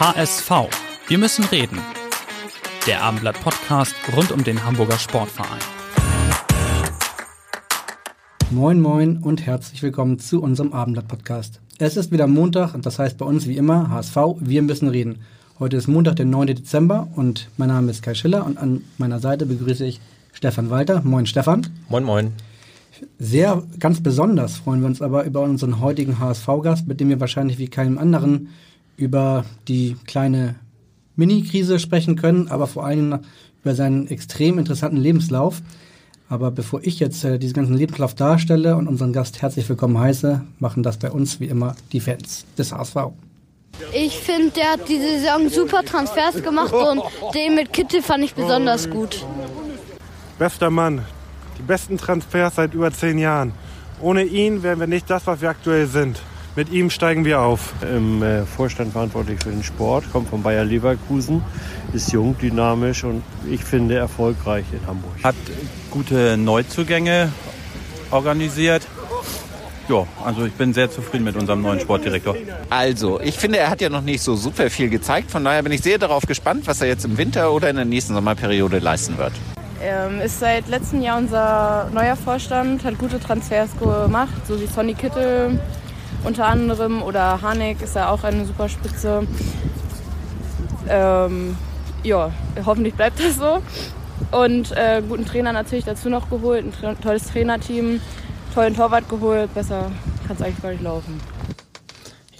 HSV. Wir müssen reden. Der Abendblatt Podcast rund um den Hamburger Sportverein. Moin Moin und herzlich willkommen zu unserem Abendblatt Podcast. Es ist wieder Montag und das heißt bei uns wie immer HSV, wir müssen reden. Heute ist Montag, der 9. Dezember und mein Name ist Kai Schiller und an meiner Seite begrüße ich Stefan Walter. Moin Stefan. Moin Moin. Sehr ganz besonders freuen wir uns aber über unseren heutigen HSV-Gast, mit dem wir wahrscheinlich wie keinem anderen über die kleine Mini-Krise sprechen können, aber vor allem über seinen extrem interessanten Lebenslauf. Aber bevor ich jetzt äh, diesen ganzen Lebenslauf darstelle und unseren Gast herzlich willkommen heiße, machen das bei uns wie immer die Fans des HSV. Ich finde, der hat diese Saison super Transfers gemacht und den mit Kittel fand ich besonders gut. Bester Mann. Die besten Transfers seit über zehn Jahren. Ohne ihn wären wir nicht das, was wir aktuell sind. Mit ihm steigen wir auf. Im äh, Vorstand verantwortlich für den Sport, kommt von Bayer Leverkusen, ist jung, dynamisch und ich finde erfolgreich in Hamburg. Hat gute Neuzugänge organisiert. Ja, also ich bin sehr zufrieden mit unserem neuen Sportdirektor. Also, ich finde, er hat ja noch nicht so super viel gezeigt. Von daher bin ich sehr darauf gespannt, was er jetzt im Winter oder in der nächsten Sommerperiode leisten wird. Ähm, ist seit letztem Jahr unser neuer Vorstand, hat gute Transfers gemacht, so wie Sonny Kittel, unter anderem oder Hanek ist ja auch eine super Spitze. Ähm, ja, hoffentlich bleibt das so. Und äh, guten Trainer natürlich dazu noch geholt, ein tolles Trainerteam, tollen Torwart geholt. Besser kann es eigentlich gar nicht laufen.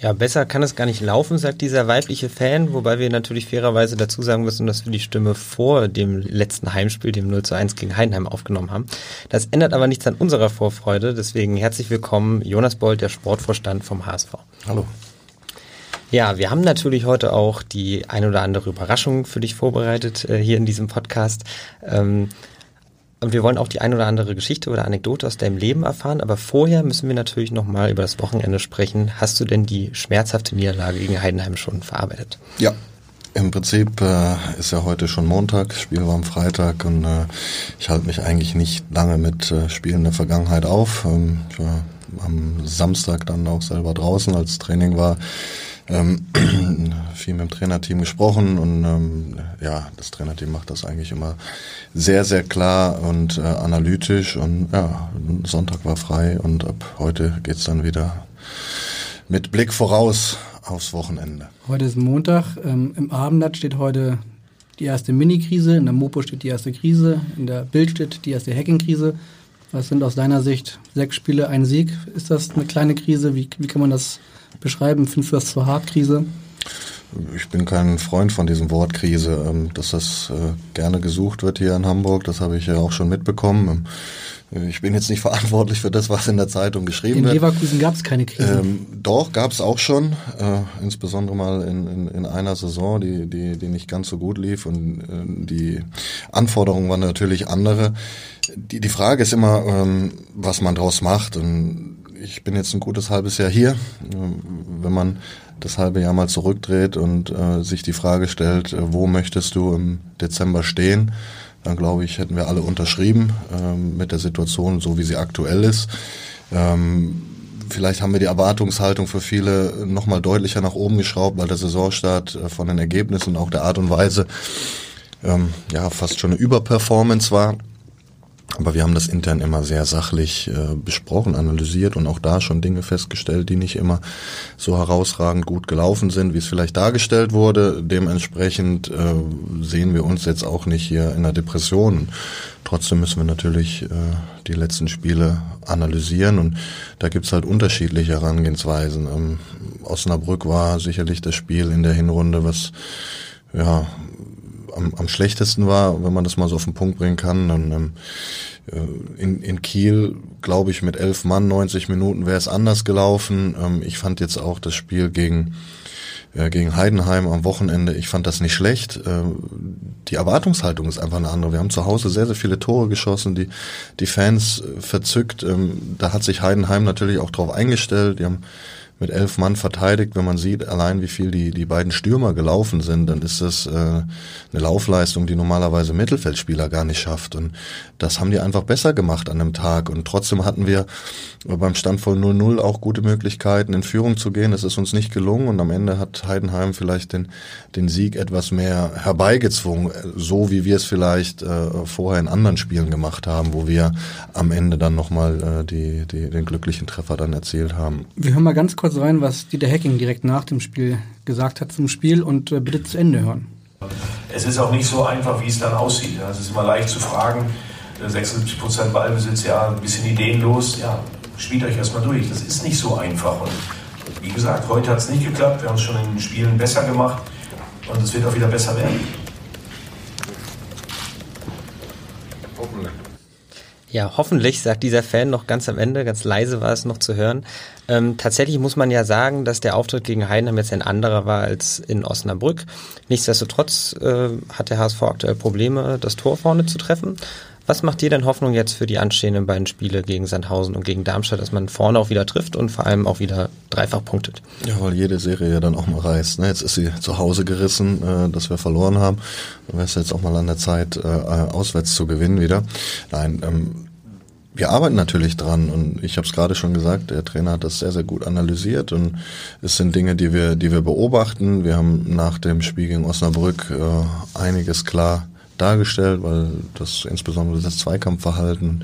Ja, besser kann es gar nicht laufen, sagt dieser weibliche Fan, wobei wir natürlich fairerweise dazu sagen müssen, dass wir die Stimme vor dem letzten Heimspiel, dem 0 zu 1 gegen Heidenheim aufgenommen haben. Das ändert aber nichts an unserer Vorfreude, deswegen herzlich willkommen Jonas Bold, der Sportvorstand vom HSV. Hallo. Ja, wir haben natürlich heute auch die ein oder andere Überraschung für dich vorbereitet äh, hier in diesem Podcast. Ähm, und wir wollen auch die ein oder andere Geschichte oder Anekdote aus deinem Leben erfahren. Aber vorher müssen wir natürlich nochmal über das Wochenende sprechen. Hast du denn die schmerzhafte Niederlage gegen Heidenheim schon verarbeitet? Ja. Im Prinzip äh, ist ja heute schon Montag, Spiel war am Freitag und äh, ich halte mich eigentlich nicht lange mit äh, Spielen der Vergangenheit auf. Ähm, ich war am Samstag dann auch selber draußen, als Training war ähm, viel mit dem Trainerteam gesprochen und ähm, ja, das Trainerteam macht das eigentlich immer sehr, sehr klar und äh, analytisch und ja, Sonntag war frei und ab heute geht's dann wieder mit Blick voraus aufs Wochenende. Heute ist Montag, ähm, im Abendblatt steht heute die erste Mini-Krise, in der Mopo steht die erste Krise, in der Bild steht die erste Hacking-Krise. Was sind aus deiner Sicht sechs Spiele, ein Sieg? Ist das eine kleine Krise? Wie, wie kann man das beschreiben? Findest du das zur Hartkrise? Ich bin kein Freund von diesem Wort Krise. Ähm, dass das äh, gerne gesucht wird hier in Hamburg, das habe ich ja auch schon mitbekommen. Ähm, ich bin jetzt nicht verantwortlich für das, was in der Zeitung geschrieben in wird. In Leverkusen gab es keine Krise. Ähm, doch, gab es auch schon. Äh, insbesondere mal in, in, in, einer Saison, die, die, die nicht ganz so gut lief. Und äh, die Anforderungen waren natürlich andere. Die, die Frage ist immer, ähm, was man draus macht. Und ich bin jetzt ein gutes halbes Jahr hier. Wenn man das halbe Jahr mal zurückdreht und äh, sich die Frage stellt, äh, wo möchtest du im Dezember stehen, dann glaube ich, hätten wir alle unterschrieben äh, mit der Situation, so wie sie aktuell ist. Ähm, vielleicht haben wir die Erwartungshaltung für viele nochmal deutlicher nach oben geschraubt, weil der Saisonstart äh, von den Ergebnissen und auch der Art und Weise ähm, ja fast schon eine Überperformance war. Aber wir haben das intern immer sehr sachlich äh, besprochen, analysiert und auch da schon Dinge festgestellt, die nicht immer so herausragend gut gelaufen sind, wie es vielleicht dargestellt wurde. Dementsprechend äh, sehen wir uns jetzt auch nicht hier in der Depression. Trotzdem müssen wir natürlich äh, die letzten Spiele analysieren und da gibt's halt unterschiedliche Herangehensweisen. Ähm, Osnabrück war sicherlich das Spiel in der Hinrunde, was ja am, am schlechtesten war, wenn man das mal so auf den Punkt bringen kann. Dann ähm, Äh, in, in Kiel, glaube ich, mit elf Mann, 90 Minuten wäre es anders gelaufen. Ähm, ich fand jetzt auch das Spiel gegen äh, gegen Heidenheim am Wochenende, ich fand das nicht schlecht. Äh, die Erwartungshaltung ist einfach eine andere. Wir haben zu Hause sehr, sehr viele Tore geschossen, die, die Fans verzückt. Ähm, da hat sich Heidenheim natürlich auch drauf eingestellt. Die haben mit elf Mann verteidigt. Wenn man sieht, allein wie viel die, die beiden Stürmer gelaufen sind, dann ist das äh, eine Laufleistung, die normalerweise Mittelfeldspieler gar nicht schafft. Und das haben die einfach besser gemacht an dem Tag. Und trotzdem hatten wir beim Stand von 0-0 auch gute Möglichkeiten, in Führung zu gehen. Das ist uns nicht gelungen. Und am Ende hat Heidenheim vielleicht den, den Sieg etwas mehr herbeigezwungen, so wie wir es vielleicht äh, vorher in anderen Spielen gemacht haben, wo wir am Ende dann nochmal äh, die, die, den glücklichen Treffer dann erzielt haben. Wir hören mal ganz kurz kurz rein, was Dieter Hacking direkt nach dem Spiel gesagt hat zum Spiel und äh, bitte zu Ende hören. Es ist auch nicht so einfach, wie es dann aussieht. Es ist immer leicht zu fragen. 76 äh, Prozent Ballbesitz, ja, ein bisschen ideenlos. Ja, spielt euch erstmal durch. Das ist nicht so einfach. Und wie gesagt, heute hat es nicht geklappt. Wir haben es schon in den Spielen besser gemacht und es wird auch wieder besser werden. Ja, hoffentlich, sagt dieser Fan noch ganz am Ende, ganz leise war es noch zu hören. Ähm, tatsächlich muss man ja sagen, dass der Auftritt gegen Heidenheim jetzt ein anderer war als in Osnabrück. Nichtsdestotrotz äh, hat der HSV aktuell Probleme, das Tor vorne zu treffen. Was macht dir denn Hoffnung jetzt für die anstehenden beiden Spiele gegen Sandhausen und gegen Darmstadt, dass man vorne auch wieder trifft und vor allem auch wieder dreifach punktet? Ja, weil jede Serie ja dann auch mal reißt. Ne? Jetzt ist sie zu Hause gerissen, äh, dass wir verloren haben. Dann wäre es jetzt auch mal an der Zeit, äh, auswärts zu gewinnen wieder. Nein, ähm, wir arbeiten natürlich dran und ich habe es gerade schon gesagt, der Trainer hat das sehr, sehr gut analysiert und es sind Dinge, die wir, die wir beobachten. Wir haben nach dem Spiel gegen Osnabrück äh, einiges klar dargestellt, weil das insbesondere das Zweikampfverhalten,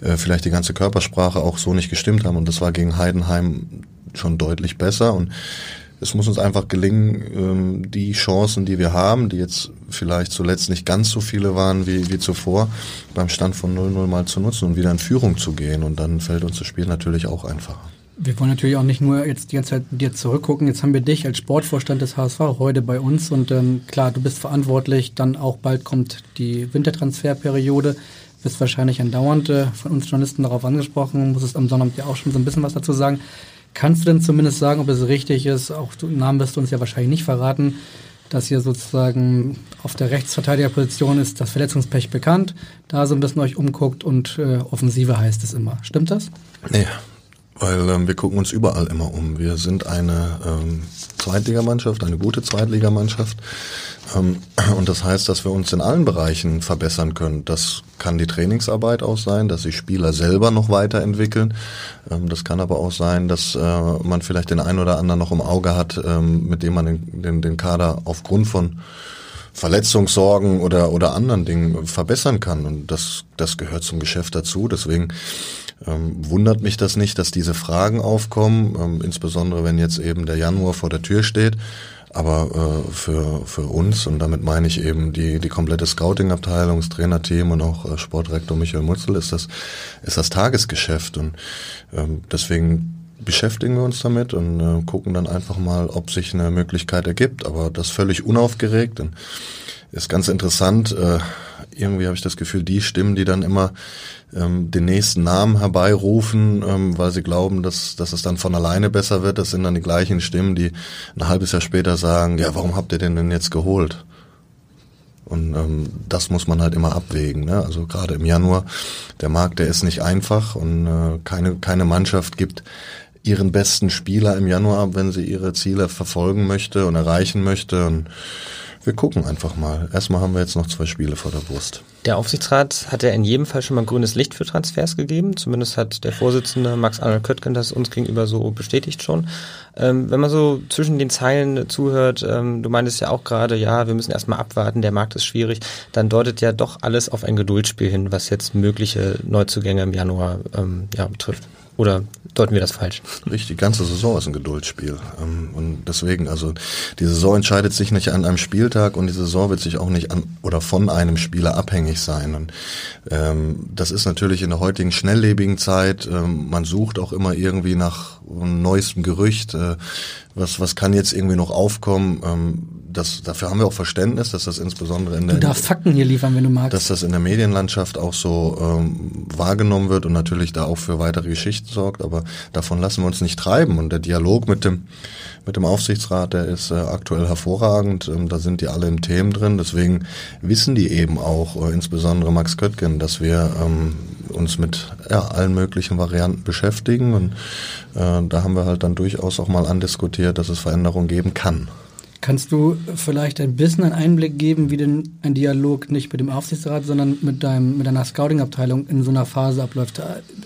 äh, vielleicht die ganze Körpersprache auch so nicht gestimmt haben und das war gegen Heidenheim schon deutlich besser und es muss uns einfach gelingen, ähm, die Chancen, die wir haben, die jetzt vielleicht zuletzt nicht ganz so viele waren wie, wie zuvor, beim Stand von 0-0 mal zu nutzen und wieder in Führung zu gehen. Und dann fällt uns das Spiel natürlich auch einfacher. Wir wollen natürlich auch nicht nur jetzt die ganze Zeit dir zurückgucken. Jetzt haben wir dich als Sportvorstand des HSV heute bei uns und ähm, klar, du bist verantwortlich. Dann auch bald kommt die Wintertransferperiode. Bist wahrscheinlich andauernd äh, von uns Journalisten darauf angesprochen. Musstest am Sonnabend ja auch schon so ein bisschen was dazu sagen. Kannst du denn zumindest sagen, ob es richtig ist, auch du, Namen wirst du uns ja wahrscheinlich nicht verraten, dass hier sozusagen auf der Rechtsverteidigerposition ist das Verletzungspech bekannt, da so ein bisschen euch umguckt und äh, Offensive heißt es immer. Stimmt das? Nee, weil ähm, wir gucken uns überall immer um. Wir sind eine ähm, Zweitligamannschaft, eine gute Zweitligamannschaft. Ähm, und das heißt, dass wir uns in allen Bereichen verbessern können. Das kann die Trainingsarbeit auch sein, dass sich Spieler selber noch weiterentwickeln. Ähm, das kann aber auch sein, dass äh, man vielleicht den einen oder anderen noch im Auge hat, ähm, mit dem man den, den, den Kader aufgrund von Verletzungssorgen oder, oder anderen Dingen verbessern kann. Und das, das gehört zum Geschäft dazu. Deswegen ähm, wundert mich das nicht, dass diese Fragen aufkommen, ähm, insbesondere wenn jetzt eben der Januar vor der Tür steht. Aber äh, für, für uns, und damit meine ich eben die, die komplette Scouting-Abteilung, das Trainerteam und auch äh, Sportrektor Michael Mutzel, ist das, ist das Tagesgeschäft. Und ähm, deswegen beschäftigen wir uns damit und äh, gucken dann einfach mal, ob sich eine Möglichkeit ergibt. Aber das völlig unaufgeregt. Und ist ganz interessant. Äh, irgendwie habe ich das Gefühl, die Stimmen, die dann immer ähm, den nächsten Namen herbeirufen, ähm, weil sie glauben, dass, dass es dann von alleine besser wird, das sind dann die gleichen Stimmen, die ein halbes Jahr später sagen, ja, warum habt ihr den denn jetzt geholt? Und ähm, das muss man halt immer abwägen. Ne? Also gerade im Januar, der Markt, der ist nicht einfach und äh, keine, keine Mannschaft gibt ihren besten Spieler im Januar ab, wenn sie ihre Ziele verfolgen möchte und erreichen möchte. Und wir gucken einfach mal. Erstmal haben wir jetzt noch zwei Spiele vor der Brust. Der Aufsichtsrat hat ja in jedem Fall schon mal grünes Licht für Transfers gegeben. Zumindest hat der Vorsitzende Max Arnold Köttgen das uns gegenüber so bestätigt schon. Ähm, wenn man so zwischen den Zeilen zuhört, ähm, du meintest ja auch gerade, ja, wir müssen erstmal abwarten, der Markt ist schwierig, dann deutet ja doch alles auf ein Geduldsspiel hin, was jetzt mögliche Neuzugänge im Januar ähm, ja, betrifft. Oder deuten wir das falsch? Richtig, die ganze Saison ist ein Geduldsspiel. Ähm, und deswegen, also die Saison entscheidet sich nicht an einem Spieltag und die Saison wird sich auch nicht an oder von einem Spieler abhängig sein. Und ähm, das ist natürlich in der heutigen schnelllebigen Zeit, ähm, man sucht auch immer irgendwie nach neuestem Gerücht, äh, was, was kann jetzt irgendwie noch aufkommen. Ähm, das, dafür haben wir auch Verständnis, dass das insbesondere in der... Du darfst Fakten hier liefern, wenn du magst. Dass das in der Medienlandschaft auch so ähm, wahrgenommen wird und natürlich da auch für weitere Geschichten sorgt, aber davon lassen wir uns nicht treiben. Und der Dialog mit dem mit dem Aufsichtsrat, der ist äh, aktuell hervorragend. Ähm, da sind die alle im Themen drin. Deswegen wissen die eben auch, äh, insbesondere Max Köttgen, dass wir ähm, uns mit ja, allen möglichen Varianten beschäftigen. Und äh, da haben wir halt dann durchaus auch mal andiskutiert, dass es Veränderungen geben kann. Kannst du vielleicht ein bisschen einen Einblick geben, wie denn ein Dialog nicht mit dem Aufsichtsrat, sondern mit deinem mit deiner Scouting-Abteilung in so einer Phase abläuft?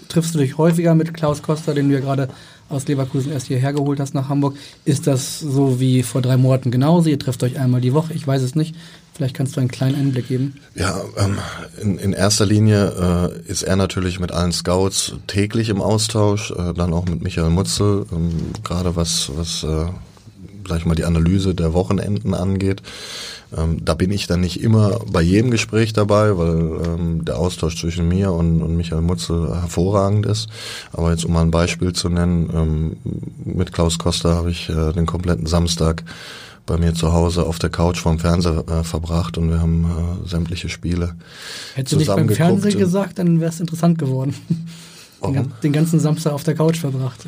Triffst du dich häufiger mit Klaus Costa, den du ja gerade aus Leverkusen erst hierher geholt hast nach Hamburg? Ist das so wie vor drei Monaten genauso? Ihr trefft euch einmal die Woche? Ich weiß es nicht. Vielleicht kannst du einen kleinen Einblick geben. Ja, ähm, in, in erster Linie äh, ist er natürlich mit allen Scouts täglich im Austausch, äh, dann auch mit Michael Mutzel, ähm, gerade was, was äh, sag ich mal, die Analyse der Wochenenden angeht. Ähm, da bin ich dann nicht immer bei jedem Gespräch dabei, weil ähm, der Austausch zwischen mir und, und Michael Mutzel hervorragend ist. Aber jetzt um mal ein Beispiel zu nennen, ähm, mit Klaus Costa habe ich äh, den kompletten Samstag bei mir zu Hause auf der Couch vorm Fernseher äh, verbracht und wir haben äh, sämtliche Spiele Hättest du nicht beim Fernsehen gesagt, dann wäre es interessant geworden. Den, den ganzen Samstag auf der Couch verbracht.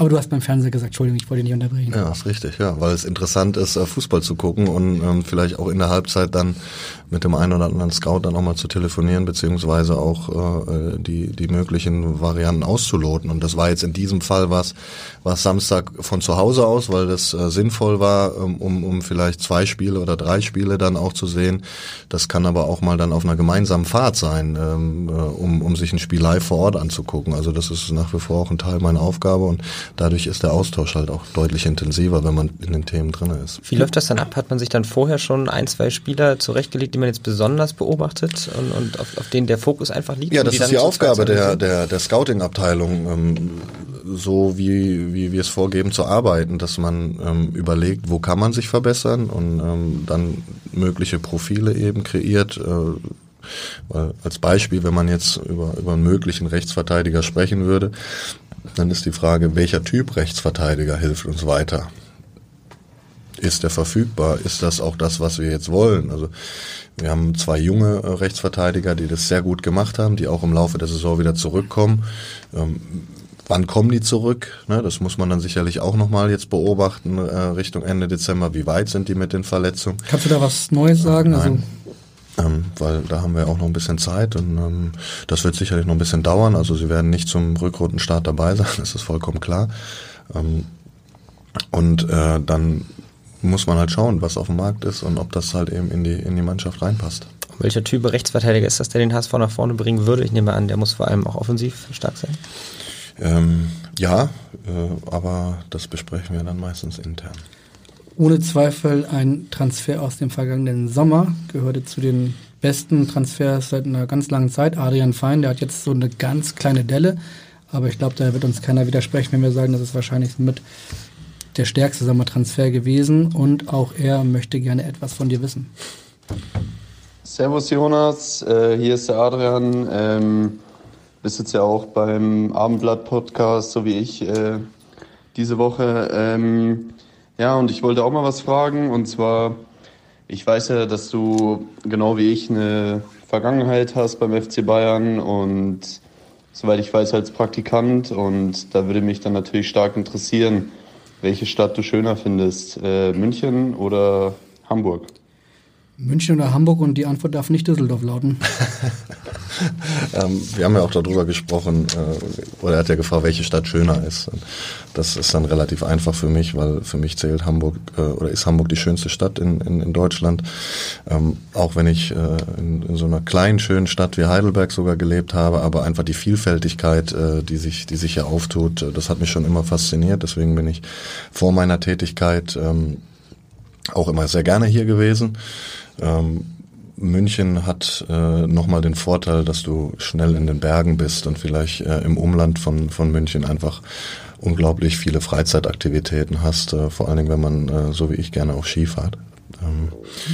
Aber du hast beim Fernseher gesagt, Entschuldigung, ich wollte dich nicht unterbrechen. Ja, ist richtig, ja, weil es interessant ist, äh, Fußball zu gucken und ähm, vielleicht auch in der Halbzeit dann mit dem einen oder anderen Scout dann auch mal zu telefonieren, beziehungsweise auch äh, die, die möglichen Varianten auszuloten. Und das war jetzt in diesem Fall was, was Samstag von zu Hause aus, weil das äh, sinnvoll war, ähm, um, um vielleicht zwei Spiele oder drei Spiele dann auch zu sehen. Das kann aber auch mal dann auf einer gemeinsamen Fahrt sein, ähm, äh, um, um sich ein Spiel live vor Ort anzugucken. Also das ist nach wie vor auch ein Teil meiner Aufgabe und dadurch ist der Austausch halt auch deutlich intensiver, wenn man in den Themen drin ist. Wie läuft das dann ab? Hat man sich dann vorher schon ein, zwei Spieler zurechtgelegt, man jetzt besonders beobachtet und, und auf, auf denen der Fokus einfach liegt? Ja, das ist die Aufgabe der, der, der Scouting-Abteilung, ähm, so wie, wie wir es vorgeben zu arbeiten, dass man ähm, überlegt, wo kann man sich verbessern und ähm, dann mögliche Profile eben kreiert. Äh, weil als Beispiel, wenn man jetzt über, über einen möglichen Rechtsverteidiger sprechen würde, dann ist die Frage, welcher Typ Rechtsverteidiger hilft uns weiter? Ist der verfügbar? Ist das auch das, was wir jetzt wollen? Also wir haben zwei junge äh, Rechtsverteidiger, die das sehr gut gemacht haben, die auch im Laufe der Saison wieder zurückkommen. Ähm, wann kommen die zurück? Ne, das muss man dann sicherlich auch nochmal jetzt beobachten äh, Richtung Ende Dezember. Wie weit sind die mit den Verletzungen? Kannst du da was Neues sagen? Nein. Also ähm, weil da haben wir auch noch ein bisschen Zeit und ähm, das wird sicherlich noch ein bisschen dauern. Also sie werden nicht zum Rückrundenstart dabei sein, das ist vollkommen klar. Ähm, und äh, dann muss man halt schauen, was auf dem Markt ist und ob das halt eben in die, in die Mannschaft reinpasst. Welcher Typ Rechtsverteidiger ist das, der den HSV nach vorne bringen würde? Ich nehme an, der muss vor allem auch offensiv stark sein. Ähm, ja, äh, aber das besprechen wir dann meistens intern. Ohne Zweifel ein Transfer aus dem vergangenen Sommer, gehörte zu den besten Transfers seit einer ganz langen Zeit. Adrian Fein, der hat jetzt so eine ganz kleine Delle, aber ich glaube, da wird uns keiner widersprechen, wenn wir sagen, das ist wahrscheinlich mit der stärkste Sommertransfer gewesen und auch er möchte gerne etwas von dir wissen. Servus Jonas, äh, hier ist der Adrian. Ähm, bist jetzt ja auch beim Abendblatt-Podcast, so wie ich, äh, diese Woche. Ähm, ja, und ich wollte auch mal was fragen. Und zwar, ich weiß ja, dass du genau wie ich eine Vergangenheit hast beim FC Bayern und soweit ich weiß als Praktikant. Und da würde mich dann natürlich stark interessieren, welche Stadt du schöner findest, äh, München oder Hamburg? München oder Hamburg und die Antwort darf nicht Düsseldorf lauten. ähm, wir haben ja auch darüber gesprochen, äh, oder er hat ja gefragt, welche Stadt schöner ist. Das ist dann relativ einfach für mich, weil für mich zählt Hamburg äh, oder ist Hamburg die schönste Stadt in, in, in Deutschland. Ähm, auch wenn ich äh, in, in, so einer kleinen, schönen Stadt wie Heidelberg sogar gelebt habe, aber einfach die Vielfältigkeit, äh, die sich, die sich hier auftut, äh, das hat mich schon immer fasziniert. Deswegen bin ich vor meiner Tätigkeit ähm, auch immer sehr gerne hier gewesen. Ähm, München hat äh, nochmal den Vorteil, dass du schnell in den Bergen bist und vielleicht äh, im Umland von, von München einfach unglaublich viele Freizeitaktivitäten hast, äh, vor allen Dingen, wenn man äh, so wie ich gerne auch Ski fährt. Ähm,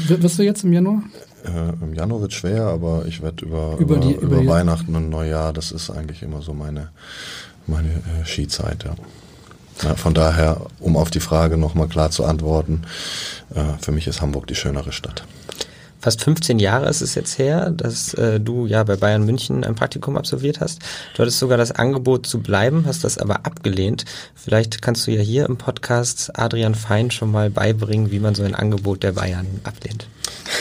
Wirst du jetzt im Januar? Äh, Im Januar wird schwer, aber ich werde über, über, über, über, über Weihnachten und Neujahr, das ist eigentlich immer so meine, meine äh, Skizeit, ja. Ja, von daher, um auf die Frage nochmal klar zu antworten, äh, für mich ist Hamburg die schönere Stadt. Fast 15 Jahre ist es jetzt her, dass äh, du ja bei Bayern München ein Praktikum absolviert hast. Du hattest sogar das Angebot zu bleiben, hast das aber abgelehnt. Vielleicht kannst du ja hier im Podcast Adrian Fein schon mal beibringen, wie man so ein Angebot der Bayern ablehnt.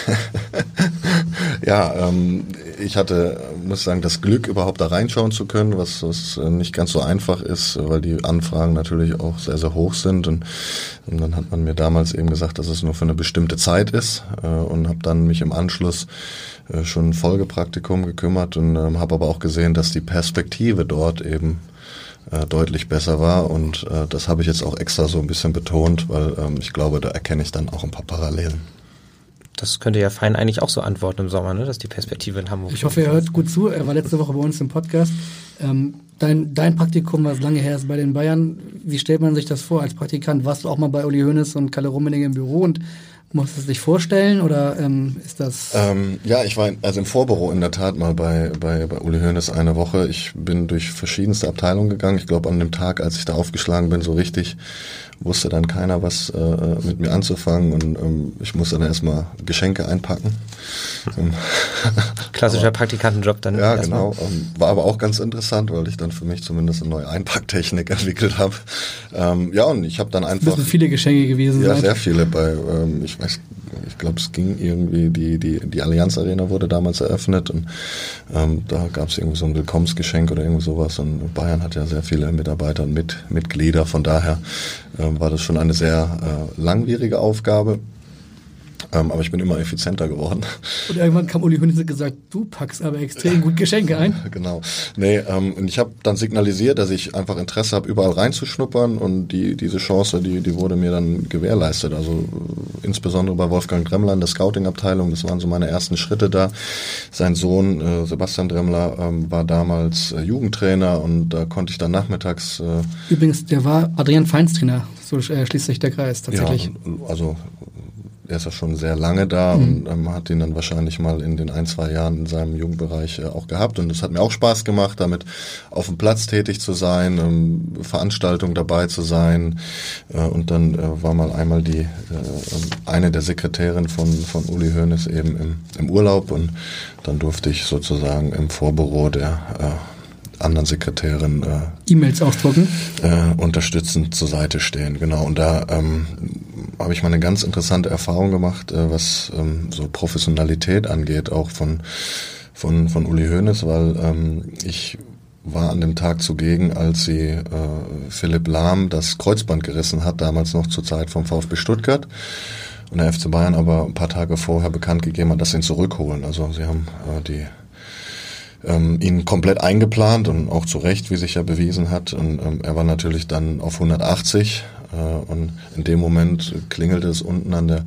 ja, ähm, ich hatte, muss sagen, das Glück, überhaupt da reinschauen zu können, was, was nicht ganz so einfach ist, weil die Anfragen natürlich auch sehr, sehr hoch sind. Und, und dann hat man mir damals eben gesagt, dass es nur für eine bestimmte Zeit ist äh, und habe dann mich im Anschluss äh, schon ein Folgepraktikum gekümmert und ähm, habe aber auch gesehen, dass die Perspektive dort eben äh, deutlich besser war und äh, das habe ich jetzt auch extra so ein bisschen betont, weil ähm, ich glaube, da erkenne ich dann auch ein paar Parallelen. Das könnte ja Fein eigentlich auch so antworten im Sommer, ne? dass die Perspektive in Hamburg. Ich hoffe, er hört gut zu. Er war letzte Woche bei uns im Podcast. Ähm, dein, dein Praktikum, was lange her ist bei den Bayern, wie stellt man sich das vor als Praktikant? Warst du auch mal bei Uli Hoeneß und Kalle Rummenigge im Büro und Musst du es dich vorstellen oder ähm, ist das? Ähm, ja, ich war also im Vorbüro in der Tat mal bei, bei, bei Uli Hoeneß eine Woche. Ich bin durch verschiedenste Abteilungen gegangen. Ich glaube, an dem Tag, als ich da aufgeschlagen bin, so richtig wusste dann keiner, was äh, mit mir anzufangen und ähm, ich musste dann erstmal Geschenke einpacken. Klassischer Praktikantenjob dann. Ja, genau. Ähm, war aber auch ganz interessant, weil ich dann für mich zumindest eine neue Einpacktechnik entwickelt habe. Ähm, ja, und ich habe dann einfach... Das müssen viele Geschenke gewesen ja, sein. Ja, sehr viele. Bei, ähm, ich weiß, ich glaube, es ging irgendwie, die, die, die Allianz Arena wurde damals eröffnet und ähm, da gab es irgendwie so ein Willkommensgeschenk oder irgend sowas und Bayern hat ja sehr viele Mitarbeiter und mit, Mitglieder, von daher äh, war das schon eine sehr äh, langwierige Aufgabe. Ähm, aber ich bin immer effizienter geworden. Und irgendwann kam Uli Hoeneß und gesagt, du packst aber extrem gut Geschenke ein. genau. Nee, ähm, und ich habe dann signalisiert, dass ich einfach Interesse habe, überall reinzuschnuppern und die, diese Chance, die, die wurde mir dann gewährleistet. Also äh, insbesondere bei Wolfgang Dremmler in der Scouting-Abteilung, das waren so meine ersten Schritte da. Sein Sohn äh, Sebastian Dremmler ähm, war damals äh, Jugendtrainer und da konnte ich dann nachmittags... Äh, Übrigens, der war Adrian Feins Trainer, so äh, schließt sich der Kreis tatsächlich. Ja, also er ist ja schon sehr lange da mhm. und ähm, hat ihn dann wahrscheinlich mal in den ein, zwei Jahren in seinem Jugendbereich äh, auch gehabt. Und es hat mir auch Spaß gemacht, damit auf dem Platz tätig zu sein, ähm, Veranstaltungen dabei zu sein. Äh, und dann äh, war mal einmal die äh, eine der Sekretärin von, von Uli Hoeneß eben im, im Urlaub und dann durfte ich sozusagen im Vorbüro der äh, anderen Sekretärin äh, E-Mails ausdrucken, äh, unterstützend zur Seite stehen. Genau. Und da ähm, habe ich mal eine ganz interessante Erfahrung gemacht, äh, was ähm, so Professionalität angeht, auch von von von Uli Hoeneß, weil ähm, ich war an dem Tag zugegen, als sie äh, Philipp Lahm das Kreuzband gerissen hat, damals noch zur Zeit vom VfB Stuttgart. Und der FC Bayern aber ein paar Tage vorher bekannt gegeben hat, dass sie ihn zurückholen. Also sie haben äh, die ähm, ihn komplett eingeplant und auch zu Recht, wie sich ja bewiesen hat. Und ähm, er war natürlich dann auf 180 äh, und in dem Moment klingelte es unten an der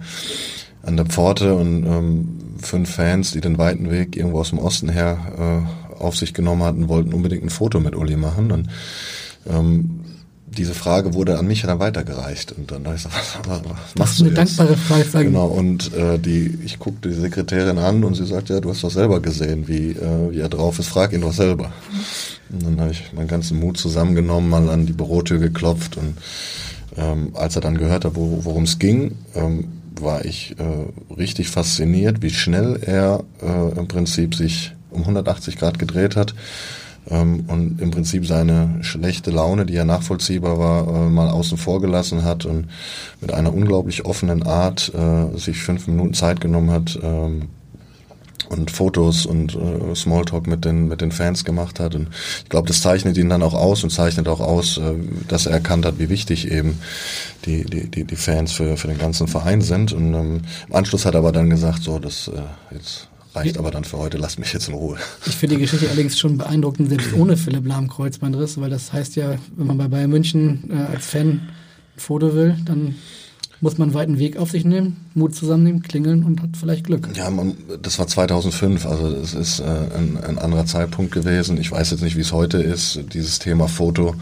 an der Pforte und ähm, fünf Fans, die den weiten Weg irgendwo aus dem Osten her äh, auf sich genommen hatten, wollten unbedingt ein Foto mit Uli machen. Und ähm, diese Frage wurde an mich dann weitergereicht und dann dachte ich so, was, was, was machst du eine jetzt? dankbare Frage. Genau und äh, die, ich guckte die Sekretärin an und sie sagt, ja, du hast doch selber gesehen, wie, äh, wie er drauf ist, frag ihn doch selber. Und dann habe ich meinen ganzen Mut zusammengenommen, mal an die Bürotür geklopft und ähm, als er dann gehört hat, wo, worum es ging, ähm, war ich äh, richtig fasziniert, wie schnell er äh, im Prinzip sich um 180 Grad gedreht hat ähm, und im Prinzip seine schlechte Laune, die ja nachvollziehbar war, äh, mal außen vor gelassen hat und mit einer unglaublich offenen Art äh, sich fünf Minuten Zeit genommen hat ähm, und Fotos und äh, Smalltalk mit den mit den Fans gemacht hat und ich glaube, das zeichnet ihn dann auch aus und zeichnet auch aus, äh, dass er erkannt hat, wie wichtig eben die die die, die Fans für für den ganzen Verein sind und ähm, im Anschluss hat er aber dann gesagt, so das äh, jetzt reicht aber dann für heute, lasst mich jetzt in Ruhe. Ich finde die Geschichte allerdings schon beeindruckend, selbst ohne Philipp Lahm Kreuzbandriss, weil das heißt ja, wenn man bei Bayern München äh, als Fan ein Foto will, dann muss man einen weiten Weg auf sich nehmen, Mut zusammennehmen, klingeln und hat vielleicht Glück. Ja, man, das war 2005, also es ist äh, ein, ein anderer Zeitpunkt gewesen. Ich weiß jetzt nicht, wie es heute ist. Dieses Thema Foto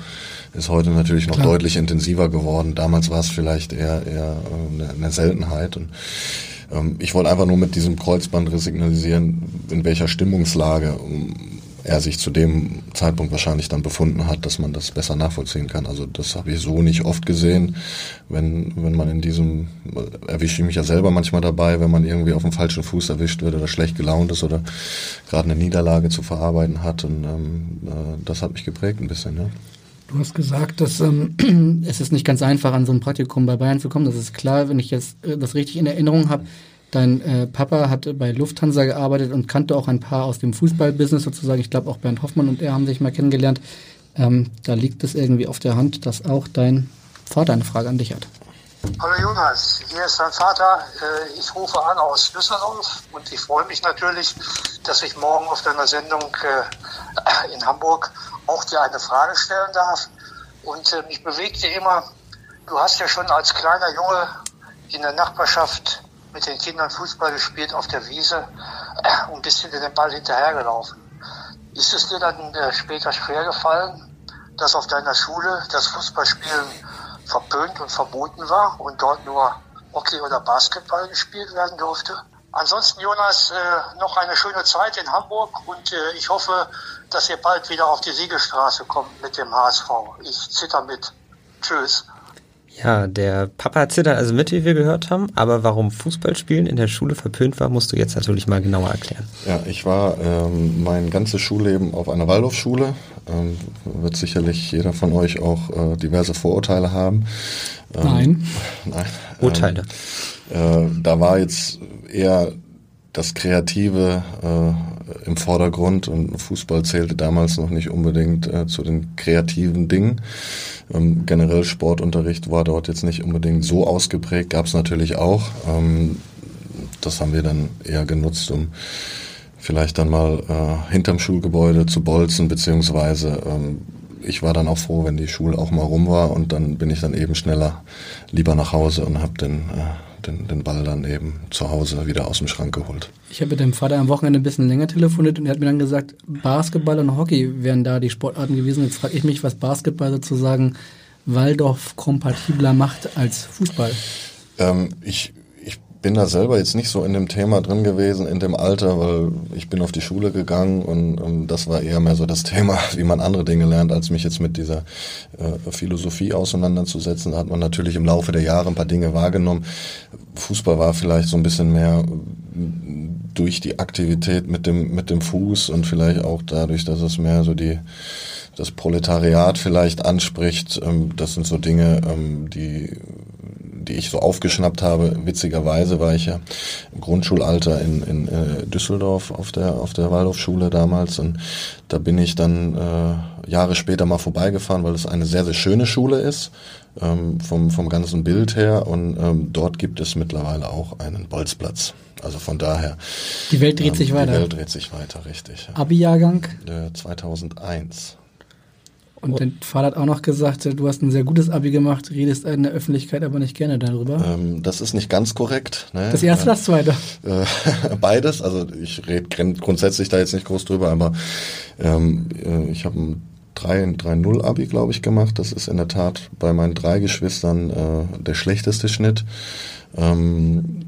ist heute natürlich noch Klar. deutlich intensiver geworden. Damals war es vielleicht eher, eher äh, eine, eine Seltenheit und ähm, ich wollte einfach nur mit diesem Kreuzband signalisieren, in welcher Stimmungslage er sich zu dem Zeitpunkt wahrscheinlich dann befunden hat, dass man das besser nachvollziehen kann. Also das habe ich so nicht oft gesehen, wenn, wenn man in diesem, erwische ich mich ja selber manchmal dabei, wenn man irgendwie auf dem falschen Fuß erwischt wird oder schlecht gelaunt ist oder gerade eine Niederlage zu verarbeiten hat. Und ähm, äh, das hat mich geprägt ein bisschen, ja. Du hast gesagt, dass ähm, es ist nicht ganz einfach, an so ein Praktikum bei Bayern zu kommen. Das ist klar, wenn ich jetzt äh, das richtig in Erinnerung habe. Dein äh, Papa hat bei Lufthansa gearbeitet und kannte auch ein paar aus dem Fußballbusiness sozusagen. Ich glaube auch Bernd Hoffmann und er haben sich mal kennengelernt. Ähm, da liegt es irgendwie auf der Hand, dass auch dein Vater eine Frage an dich hat. Hallo Jonas, hier ist dein Vater. Äh, ich rufe an aus Düsseldorf und ich freue mich natürlich, dass ich morgen auf deiner Sendung äh, in Hamburg auch dir eine Frage stellen darf. Und mich bewegte immer, du hast ja schon als kleiner Junge in der Nachbarschaft mit den Kindern Fußball gespielt auf der Wiese und bist hinter dem Ball hinterhergelaufen. Ist es dir dann äh, später schwer gefallen, dass auf deiner Schule das Fußballspielen verpönt und verboten war und dort nur Hockey oder Basketball gespielt werden durfte? Ansonsten, Jonas, äh, noch eine schöne Zeit in Hamburg und äh, ich hoffe, dass ihr bald wieder auf die Siegelstraße kommt mit dem HSV. Ich zitter mit. Tschüss. Ja, der Papa zittert also mit, wie wir gehört haben, aber warum Fußballspielen in der Schule verpönt war, musst du jetzt natürlich mal genauer erklären. Ja, ich war ähm, mein ganzes Schulleben auf einer Waldorfschule. Ähm, wird sicherlich jeder von euch auch äh, diverse Vorurteile haben. Ähm, nein. Nein. Urteile. Ähm, äh, da war jetzt eher das Kreative äh, im Vordergrund und Fußball zählte damals noch nicht unbedingt äh, zu den kreativen Dingen. Ähm, generell Sportunterricht war dort jetzt nicht unbedingt so ausgeprägt, gab es natürlich auch. Ähm, das haben wir dann eher genutzt, um vielleicht dann mal äh, hinterm Schulgebäude zu bolzen, beziehungsweise ähm, ich war dann auch froh, wenn die Schule auch mal rum war und dann bin ich dann eben schneller lieber nach Hause und habe den, äh, den, den Ball dann eben zu Hause wieder aus dem Schrank geholt. Ich habe mit dem Vater am Wochenende ein bisschen länger telefoniert und er hat mir dann gesagt, Basketball und Hockey wären da die Sportarten gewesen. Jetzt frage ich mich, was Basketball sozusagen Waldorf kompatibler macht als Fußball. Ähm, ich bin da selber jetzt nicht so in dem Thema drin gewesen, in dem Alter, weil ich bin auf die Schule gegangen und, und das war eher mehr so das Thema, wie man andere Dinge lernt, als mich jetzt mit dieser äh, Philosophie auseinanderzusetzen. Da hat man natürlich im Laufe der Jahre ein paar Dinge wahrgenommen. Fußball war vielleicht so ein bisschen mehr durch die Aktivität mit dem, mit dem Fuß und vielleicht auch dadurch, dass es mehr so die das Proletariat vielleicht anspricht. Ähm, das sind so Dinge, ähm, die die ich so aufgeschnappt habe. Witzigerweise war ich ja im Grundschulalter in, in äh, Düsseldorf auf der, auf der Waldorfschule damals und da bin ich dann äh, Jahre später mal vorbeigefahren, weil es eine sehr, sehr schöne Schule ist, ähm, vom, vom ganzen Bild her und ähm, dort gibt es mittlerweile auch einen Bolzplatz. Also von daher. Die Welt dreht ähm, sich weiter. Die Welt dreht sich weiter, richtig. Ja. Abi-Jahrgang? Äh, 2001. Und oh. dein Vater hat auch noch gesagt, du hast ein sehr gutes Abi gemacht, redest in der Öffentlichkeit aber nicht gerne darüber. Ähm, das ist nicht ganz korrekt. Ne? Das erste, das zweite? Äh, beides. Also ich rede grundsätzlich da jetzt nicht groß drüber, aber ähm, äh, ich habe ein 3-0 Abi, glaube ich, gemacht. Das ist in der Tat bei meinen drei Geschwistern äh, der schlechteste Schnitt. Ähm,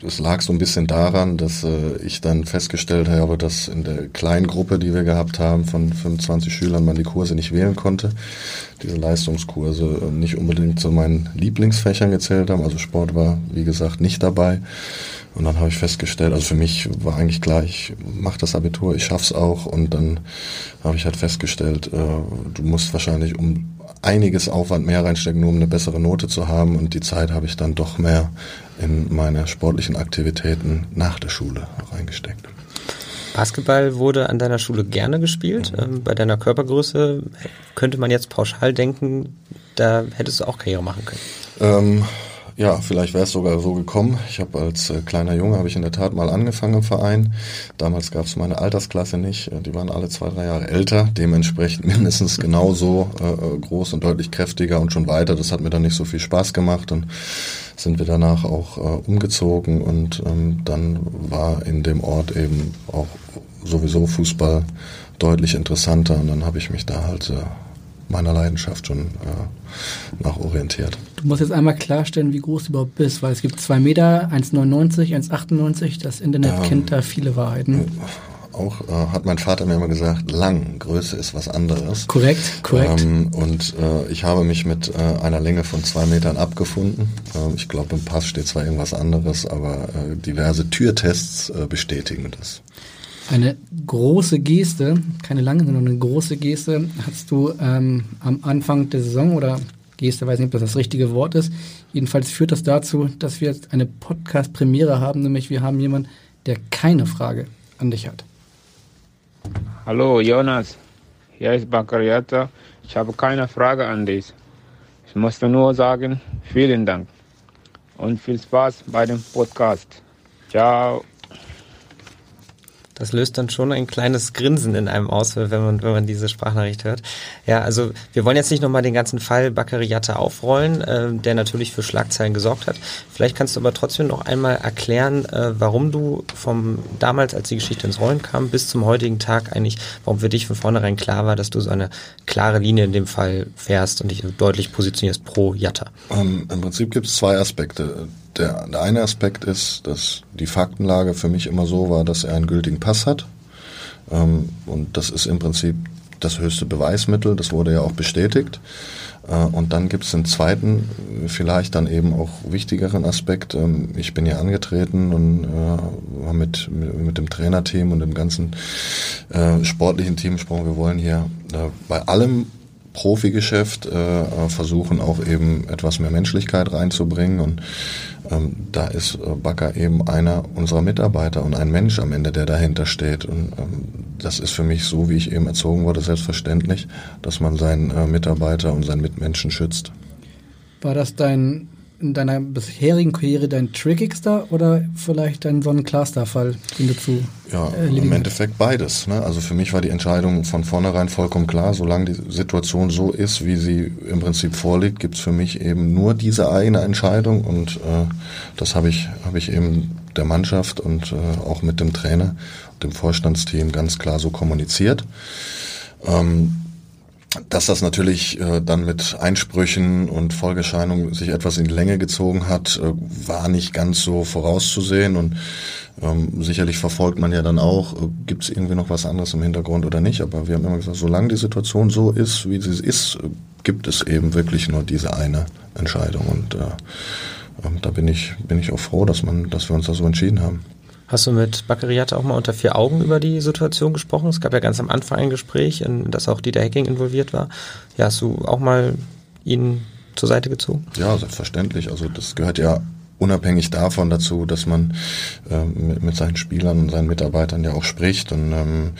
das lag so ein bisschen daran, dass äh, ich dann festgestellt habe, dass in der kleinen Gruppe, die wir gehabt haben, von 25 Schülern, man die Kurse nicht wählen konnte. Diese Leistungskurse äh, nicht unbedingt zu meinen Lieblingsfächern gezählt haben. Also Sport war, wie gesagt, nicht dabei. Und dann habe ich festgestellt, also für mich war eigentlich klar, ich mache das Abitur, ich schaff's auch. Und dann habe ich halt festgestellt, äh, du musst wahrscheinlich um einiges Aufwand mehr reinstecken, nur um eine bessere Note zu haben. Und die Zeit habe ich dann doch mehr in meine sportlichen Aktivitäten nach der Schule reingesteckt. Basketball wurde an deiner Schule gerne gespielt. Mhm. Ähm, bei deiner Körpergröße könnte man jetzt pauschal denken, da hättest du auch Karriere machen können. Ähm, ja, vielleicht wäre es sogar so gekommen. Ich habe als äh, kleiner Junge habe ich in der Tat mal angefangen im Verein. Damals gab es meine Altersklasse nicht. Äh, die waren alle zwei, drei Jahre älter, dementsprechend mindestens genauso äh, äh, groß und deutlich kräftiger und schon weiter. Das hat mir dann nicht so viel Spaß gemacht und sind wir danach auch äh, umgezogen und ähm, dann war in dem Ort eben auch sowieso Fußball deutlich interessanter und dann habe ich mich da halt äh, meiner Leidenschaft schon äh, nach orientiert. Du musst jetzt einmal klarstellen, wie groß du überhaupt bist, weil es gibt zwei Meter, 1,99, 1,98. Das Internet ähm, kennt da viele Wahrheiten. auch, äh, hat mein Vater mir immer gesagt, lang, Größe ist was anderes. Korrekt, korrekt. Ähm, und äh, ich habe mich mit äh, einer Länge von zwei Metern abgefunden. Ähm, ich glaube, im Pass steht zwar irgendwas anderes, aber äh, diverse Türtests äh, bestätigen das. Eine große Geste, keine lange, sondern eine große Geste hast du ähm, am Anfang der Saison oder Geste, weiß nicht, ob das das richtige Wort ist. Jedenfalls führt das dazu, dass wir jetzt eine Podcast-Premiere haben, nämlich wir haben jemanden, der keine Frage an dich hat. Hallo Jonas, hier ist Bakariata. Ich habe keine Frage an dich. Ich musste nur sagen, vielen Dank und viel Spaß bei dem Podcast. Ciao. Das löst dann schon ein kleines Grinsen in einem aus, wenn man, wenn man diese Sprachnachricht hört. Ja, also wir wollen jetzt nicht nochmal den ganzen Fall Bakariata aufrollen, äh, der natürlich für Schlagzeilen gesorgt hat. Vielleicht kannst du aber trotzdem noch einmal erklären, äh, warum du vom damals, als die Geschichte ins Rollen kam, bis zum heutigen Tag eigentlich, warum für dich von vornherein klar war, dass du so eine klare Linie in dem Fall fährst und dich deutlich positionierst pro Jatta. Ähm, Im Prinzip gibt es zwei Aspekte. Der, der eine Aspekt ist, dass die Faktenlage für mich immer so war, dass er einen gültigen Pass hat. Ähm, und das ist im Prinzip das höchste Beweismittel, das wurde ja auch bestätigt. Äh, und dann gibt es einen zweiten, vielleicht dann eben auch wichtigeren Aspekt. Ähm, ich bin ja angetreten und äh, mit, mit dem Trainerteam und dem ganzen äh, sportlichen Team gesprochen. Wir wollen hier bei allem Profigeschäft versuchen auch eben etwas mehr Menschlichkeit reinzubringen und ähm, da ist äh, Bakker eben einer unserer Mitarbeiter und ein Mensch am Ende, der dahinter steht. Und ähm, das ist für mich so, wie ich eben erzogen wurde, selbstverständlich, dass man seinen äh, Mitarbeiter und seinen Mitmenschen schützt. War das dein in deiner bisherigen Karriere dein trickigster oder vielleicht dein Sonnencluster-Fall, den du zu Ja, im Endeffekt beides. Ne? Also für mich war die Entscheidung von vornherein vollkommen klar. Solange die Situation so ist, wie sie im Prinzip vorliegt, gibt es für mich eben nur diese eine Entscheidung und äh, das habe ich, hab ich eben der Mannschaft und äh, auch mit dem Trainer und dem Vorstandsteam ganz klar so kommuniziert. Ähm, dass das natürlich äh, dann mit Einsprüchen und Folgescheinungen sich etwas in die Länge gezogen hat, äh, war nicht ganz so vorauszusehen und ähm, sicherlich verfolgt man ja dann auch, äh, gibt es irgendwie noch was anderes im Hintergrund oder nicht, aber wir haben immer gesagt, solange die Situation so ist, wie sie ist, äh, gibt es eben wirklich nur diese eine Entscheidung und äh, ähm, da bin ich, bin ich auch froh, dass man, dass wir uns da so entschieden haben. Hast du mit Baccariata auch mal unter vier Augen über die Situation gesprochen? Es gab ja ganz am Anfang ein Gespräch, in das auch Dieter Hecking involviert war. Ja, hast du auch mal ihn zur Seite gezogen? Ja, selbstverständlich. Also das gehört ja unabhängig davon dazu, dass man äh, mit, mit, seinen Spielern und seinen Mitarbeitern ja auch spricht. Und ähm,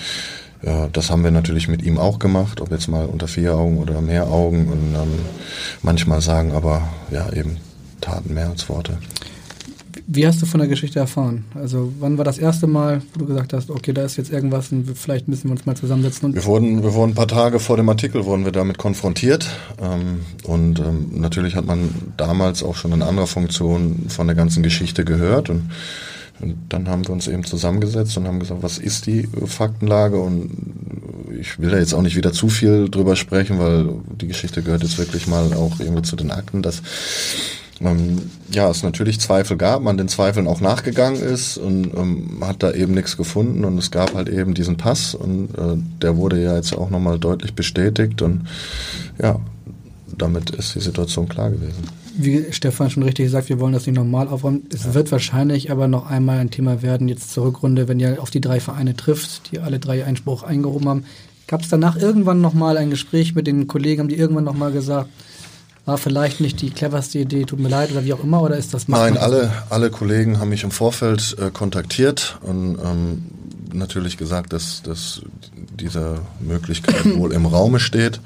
ja, das haben wir natürlich mit ihm auch gemacht, ob jetzt mal unter vier Augen oder mehr Augen. Und ähm, manchmal sagen aber ja eben Taten mehr als Worte. Wie hast du von der Geschichte erfahren? Also wann war das erste Mal, wo du gesagt hast, okay, da ist jetzt irgendwas und vielleicht müssen wir uns mal zusammensetzen? wir wurden, wir wurden ein paar Tage vor dem Artikel wurden wir damit konfrontiert ähm, und ähm, natürlich hat man damals auch schon in anderer Funktion von der ganzen Geschichte gehört und, und dann haben wir uns eben zusammengesetzt und haben gesagt, was ist die Faktenlage und ich will da jetzt auch nicht wieder zu viel drüber sprechen, weil die Geschichte gehört jetzt wirklich mal auch irgendwie zu den Akten, dass ähm, ja, es natürlich Zweifel gab, man den Zweifeln auch nachgegangen ist und ähm, hat da eben nichts gefunden und es gab halt eben diesen Pass und äh, der wurde ja jetzt auch nochmal deutlich bestätigt und ja, damit ist die Situation klar gewesen. Wie Stefan schon richtig gesagt, wir wollen das nicht normal aufräumen. Es ja. wird wahrscheinlich aber noch einmal ein Thema werden, jetzt zur Rückrunde, wenn ihr auf die drei Vereine trifft, die alle drei Einspruch eingehoben haben. Gab es danach irgendwann nochmal ein Gespräch mit den Kollegen, haben die irgendwann nochmal gesagt, war vielleicht nicht die cleverste Idee, tut mir leid oder wie auch immer, oder ist das Nein, alle, alle Kollegen haben mich im Vorfeld äh, kontaktiert und ähm, natürlich gesagt, dass, dass diese Möglichkeit wohl im Raume steht.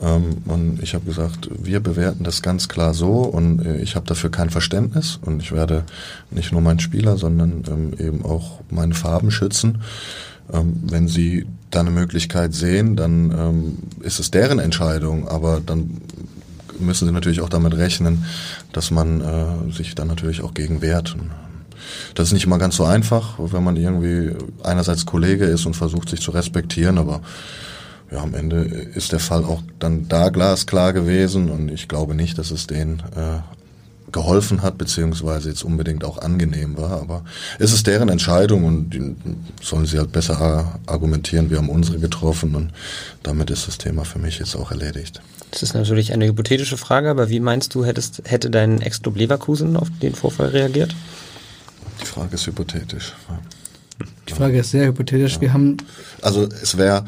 Ähm, und ich habe gesagt, wir bewerten das ganz klar so und äh, ich habe dafür kein Verständnis und ich werde nicht nur meinen Spieler, sondern ähm, eben auch meine Farben schützen. Ähm, wenn sie da eine Möglichkeit sehen, dann ähm, ist es deren Entscheidung, aber dann müssen sie natürlich auch damit rechnen, dass man äh, sich dann natürlich auch gegen wehrt. Das ist nicht immer ganz so einfach, wenn man irgendwie einerseits Kollege ist und versucht, sich zu respektieren, aber ja, am Ende ist der Fall auch dann da glasklar gewesen und ich glaube nicht, dass es den äh, geholfen hat, beziehungsweise jetzt unbedingt auch angenehm war. Aber es ist deren Entscheidung und die sollen sie halt besser argumentieren. Wir haben unsere getroffen und damit ist das Thema für mich jetzt auch erledigt. Das ist natürlich eine hypothetische Frage, aber wie meinst du, hättest, hätte dein Ex-Club Leverkusen auf den Vorfall reagiert? Die Frage ist hypothetisch. Die Frage ist sehr hypothetisch. Ja. Wir haben also es wäre,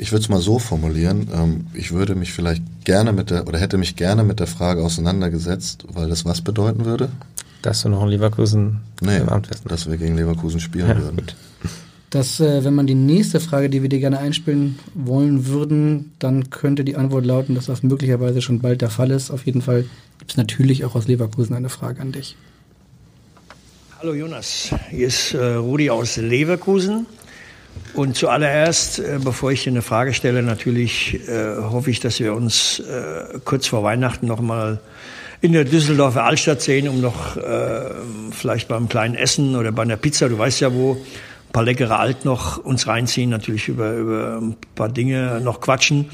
ich würde es mal so formulieren, ähm, ich würde mich vielleicht gerne mit der, oder hätte mich gerne mit der Frage auseinandergesetzt, weil das was bedeuten würde? Dass du noch in Leverkusen nee, im Amt wärst. dass wir gegen Leverkusen spielen ja, würden. Gut. Dass, äh, wenn man die nächste Frage, die wir dir gerne einspielen wollen würden, dann könnte die Antwort lauten, dass das möglicherweise schon bald der Fall ist. Auf jeden Fall gibt es natürlich auch aus Leverkusen eine Frage an dich. Hallo Jonas, hier ist äh, Rudi aus Leverkusen. Und zuallererst, äh, bevor ich dir eine Frage stelle, natürlich äh, hoffe ich, dass wir uns äh, kurz vor Weihnachten noch mal in der Düsseldorfer Altstadt sehen, um noch äh, vielleicht beim kleinen Essen oder bei einer Pizza, du weißt ja wo, ein paar leckere Alt noch uns reinziehen, natürlich über, über ein paar Dinge noch quatschen.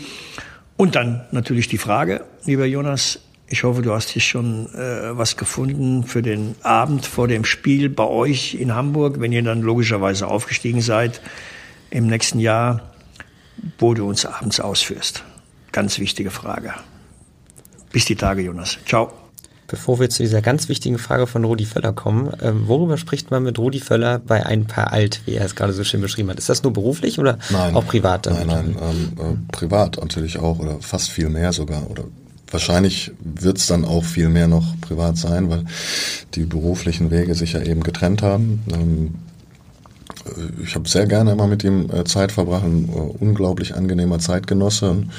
Und dann natürlich die Frage, lieber Jonas, ich hoffe, du hast hier schon äh, was gefunden für den Abend vor dem Spiel bei euch in Hamburg, wenn ihr dann logischerweise aufgestiegen seid im nächsten Jahr, wo du uns abends ausführst. Ganz wichtige Frage. Bis die Tage, Jonas. Ciao. Bevor wir zu dieser ganz wichtigen Frage von Rudi Völler kommen, ähm, worüber spricht man mit Rudi Völler bei ein paar alt, wie er es gerade so schön beschrieben hat? Ist das nur beruflich oder nein, auch privat? Nein, nein, ähm, äh, privat natürlich auch oder fast viel mehr sogar oder wahrscheinlich wird es dann auch viel mehr noch privat sein, weil die beruflichen Wege sich ja eben getrennt haben. Ähm, äh, ich habe sehr gerne immer mit ihm äh, Zeit verbracht, ein äh, unglaublich angenehmer Zeitgenosse und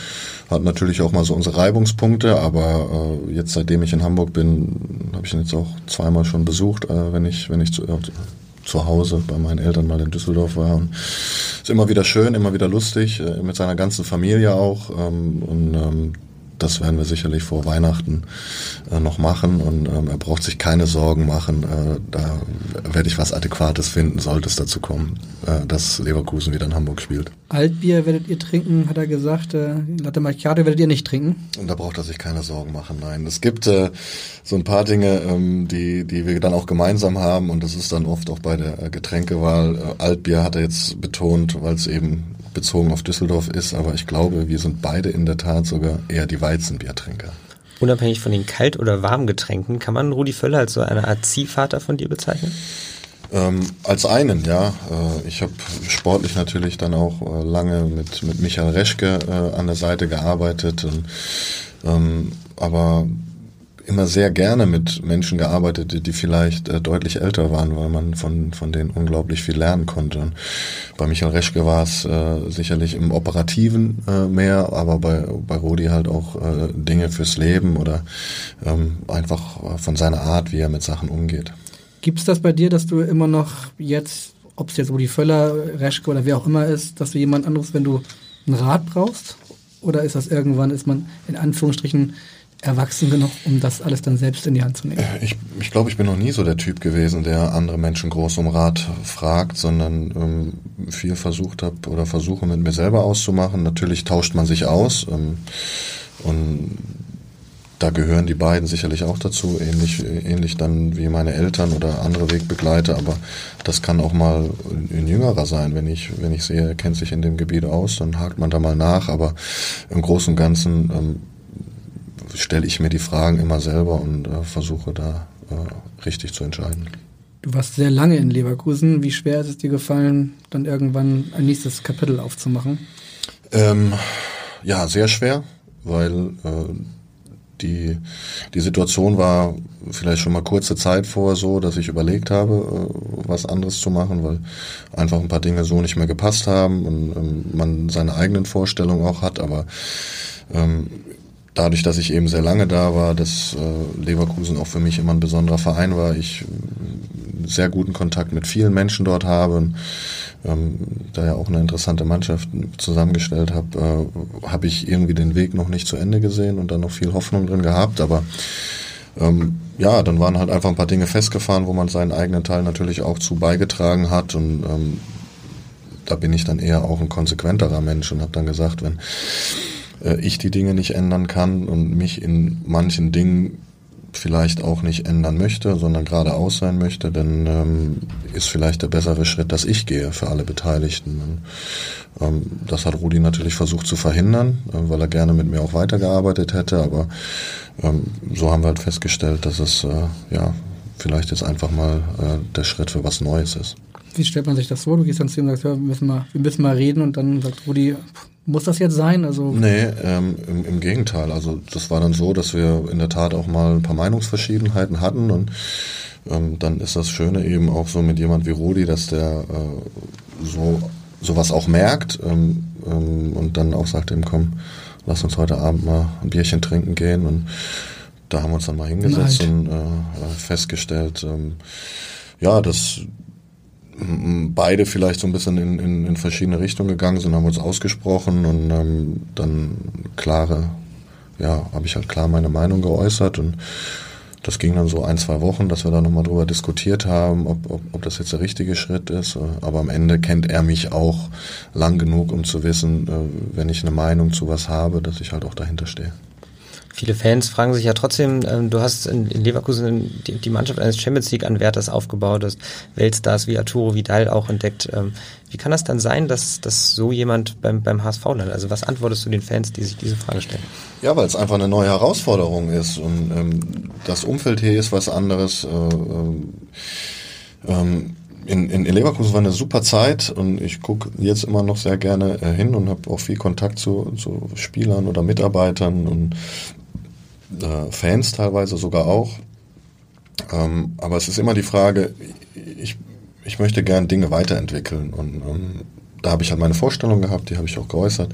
hat natürlich auch mal so unsere Reibungspunkte, aber jetzt seitdem ich in Hamburg bin, habe ich ihn jetzt auch zweimal schon besucht, wenn ich wenn ich zu, zu Hause bei meinen Eltern mal in Düsseldorf war. Und ist immer wieder schön, immer wieder lustig, mit seiner ganzen Familie auch. Ähm, und ähm, das werden wir sicherlich vor Weihnachten äh, noch machen und ähm, er braucht sich keine Sorgen machen. Äh, da werde ich was Adäquates finden, sollte es dazu kommen, äh, dass Leverkusen wieder in Hamburg spielt. Altbier werdet ihr trinken, hat er gesagt. Äh, Latte Macchiato werdet ihr nicht trinken? Und da braucht er sich keine Sorgen machen, nein. Es gibt äh, so ein paar Dinge, ähm, die, die wir dann auch gemeinsam haben und das ist dann oft auch bei der Getränkewahl. Äh, Altbier hat er jetzt betont, weil es eben bezogen auf Düsseldorf ist, aber ich glaube, wir sind beide in der Tat sogar eher die Weizenbiertrinker. Unabhängig von den Kalt- oder Warmgetränken, kann man Rudi Völler als so eine Art Ziehvater von dir bezeichnen? Ähm, als einen, ja. Äh, ich habe sportlich natürlich dann auch äh, lange mit, mit Michael Reschke äh, an der Seite gearbeitet. Und, ähm, aber immer sehr gerne mit Menschen gearbeitet, die, vielleicht äh, deutlich älter waren, weil man von, von denen unglaublich viel lernen konnte. Und bei Michael Reschke war es äh, sicherlich im Operativen äh, mehr, aber bei, bei Rudi halt auch äh, Dinge fürs Leben oder ähm, einfach äh, von seiner Art, wie er mit Sachen umgeht. Gibt es das bei dir, dass du immer noch jetzt, ob es jetzt Rudi Völler, Reschke oder wer auch immer ist, dass du jemand anderes, wenn du einen Rat brauchst? Oder ist das irgendwann, ist man in Anführungsstrichen erwachsen genug, um das alles dann selbst in die Hand zu nehmen? Äh, ich, ich glaube, ich bin noch nie so der Typ gewesen, der andere Menschen groß um Rat fragt, sondern ähm, viel versucht habe oder versuche mit mir selber auszumachen. Natürlich tauscht man sich aus ähm, und da gehören die beiden sicherlich auch dazu, ähnlich, ähnlich dann wie meine Eltern oder andere Wegbegleiter, aber das kann auch mal ein Jüngerer sein. Wenn ich, wenn ich sehe, er kennt sich in dem Gebiet aus, dann hakt man da mal nach, aber im Großen und Ganzen ähm, stelle ich mir die Fragen immer selber und äh, versuche da äh, richtig zu entscheiden. Du warst sehr lange in Leverkusen. Wie schwer ist es dir gefallen, dann irgendwann ein nächstes Kapitel aufzumachen? Ähm, ja, sehr schwer, weil äh, die, die Situation war vielleicht schon mal kurze Zeit vor so, dass ich überlegt habe, äh, was anderes zu machen, weil einfach ein paar Dinge so nicht mehr gepasst haben und ähm, man seine eigenen Vorstellungen auch hat, aber ähm, dadurch, dass ich eben sehr lange da war, dass äh, Leverkusen auch für mich immer ein besonderer Verein war, ich äh, sehr guten Kontakt mit vielen Menschen dort habe und ähm, da ja auch eine interessante Mannschaft zusammengestellt habe, äh, habe ich irgendwie den Weg noch nicht zu Ende gesehen und dann noch viel Hoffnung drin gehabt, aber ähm, ja, dann waren halt einfach ein paar Dinge festgefahren, wo man seinen eigenen Teil natürlich auch zu beigetragen hat und ähm, da bin ich dann eher auch ein konsequenterer Mensch und habe dann gesagt, wenn äh, ich die Dinge nicht ändern kann und mich in manchen Dingen vielleicht auch nicht ändern möchte, sondern geradeaus sein möchte, dann ähm, ist vielleicht der bessere Schritt, dass ich gehe für alle Beteiligten. Ähm, das hat Rudi natürlich versucht zu verhindern, äh, weil er gerne mit mir auch weitergearbeitet hätte, aber ähm, so haben wir halt festgestellt, dass es äh, ja vielleicht jetzt einfach mal äh, der Schritt für was Neues ist. Wie stellt man sich das vor? Du gehst dann zu ihm und sagst, ja, wir müssen mal, wir müssen mal reden und dann sagt Rudi, muss das jetzt sein? Also nee, ähm, im, im, Gegenteil. Also das war dann so, dass wir in der Tat auch mal ein paar Meinungsverschiedenheiten hatten und ähm, dann ist das Schöne eben auch so mit jemand wie Rudi, dass der äh, so sowas auch merkt ähm, ähm, und dann auch sagt ihm, komm, lass uns heute Abend mal ein Bierchen trinken gehen und da haben wir uns dann mal hingesetzt Nein. und äh, festgestellt, ähm, ja, dass beide vielleicht so ein bisschen in, in, in verschiedene Richtungen gegangen sind, haben uns ausgesprochen und ähm, dann klare, ja, habe ich halt klar meine Meinung geäußert und das ging dann so ein, zwei Wochen, dass wir da nochmal drüber diskutiert haben, ob, ob, ob das jetzt der richtige Schritt ist. Aber am Ende kennt er mich auch lang genug, um zu wissen, äh, wenn ich eine Meinung zu was habe, dass ich halt auch dahinter stehe. Viele Fans fragen sich ja trotzdem, ähm, du hast in, in Leverkusen die, die, Mannschaft eines Champions League Anwärters aufgebaut, hast Weltstars wie Arturo Vidal auch entdeckt. Ähm, wie kann das dann sein, dass, dass so jemand beim, beim HSV landet? Also was antwortest du den Fans, die sich diese Frage stellen? Ja, weil es einfach eine neue Herausforderung ist und ähm, das Umfeld hier ist was anderes. Äh, ähm, ähm in, in, in Leverkusen war eine super Zeit und ich gucke jetzt immer noch sehr gerne äh, hin und habe auch viel Kontakt zu, zu Spielern oder Mitarbeitern und äh, Fans teilweise sogar auch. Ähm, aber es ist immer die Frage, ich, ich möchte gern Dinge weiterentwickeln und ähm, da habe ich halt meine Vorstellung gehabt, die habe ich auch geäußert,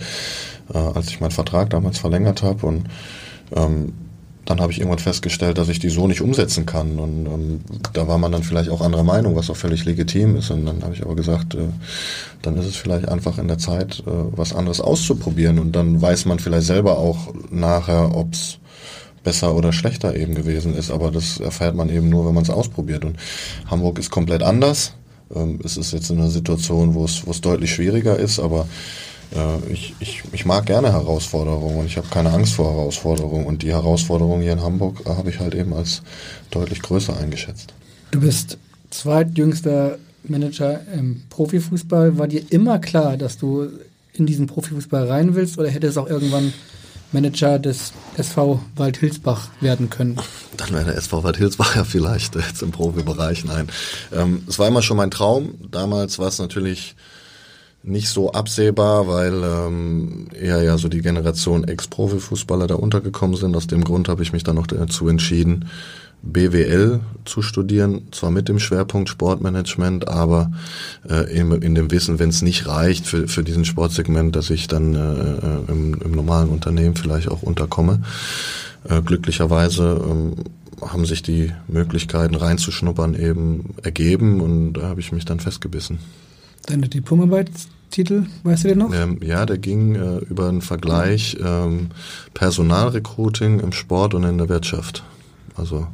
äh, als ich meinen Vertrag damals verlängert habe und ähm, dann habe ich irgendwann festgestellt, dass ich die so nicht umsetzen kann. Und ähm, da war man dann vielleicht auch anderer Meinung, was auch völlig legitim ist. Und dann habe ich aber gesagt, äh, dann ist es vielleicht einfach in der Zeit, äh, was anderes auszuprobieren. Und dann weiß man vielleicht selber auch nachher, ob es besser oder schlechter eben gewesen ist. Aber das erfährt man eben nur, wenn man es ausprobiert. Und Hamburg ist komplett anders. Ähm, es ist jetzt in einer Situation, wo es, deutlich schwieriger ist, aber äh, ich, ich, ich mag gerne Herausforderungen und ich habe keine Angst vor Herausforderungen. Und die Herausforderung hier in Hamburg habe ich halt eben als deutlich größer eingeschätzt. Du bist zweitjüngster Manager im Profifußball. War dir immer klar, dass du in diesen Profifußball rein willst oder hätte es auch irgendwann Manager des SV Waldhilsbach werden können. Dann wäre der SV Waldhilsbach ja vielleicht jetzt im Profibereich. Nein, ähm, es war immer schon mein Traum. Damals war es natürlich nicht so absehbar, weil ähm, eher ja so die Generation Ex-Profifußballer da untergekommen sind. Aus dem Grund habe ich mich dann noch dazu entschieden, BWL zu studieren, zwar mit dem Schwerpunkt Sportmanagement, aber äh, in, in dem Wissen, wenn es nicht reicht für, für diesen Sportsegment, dass ich dann äh, im, im normalen Unternehmen vielleicht auch unterkomme. Äh, glücklicherweise ähm, haben sich die Möglichkeiten reinzuschnuppern eben ergeben und da habe ich mich dann festgebissen. Deine Diplomarbeitstitel, weißt du den noch? Ähm, ja, der ging äh, über einen Vergleich ähm, Personalrecruiting im Sport und in der Wirtschaft. Also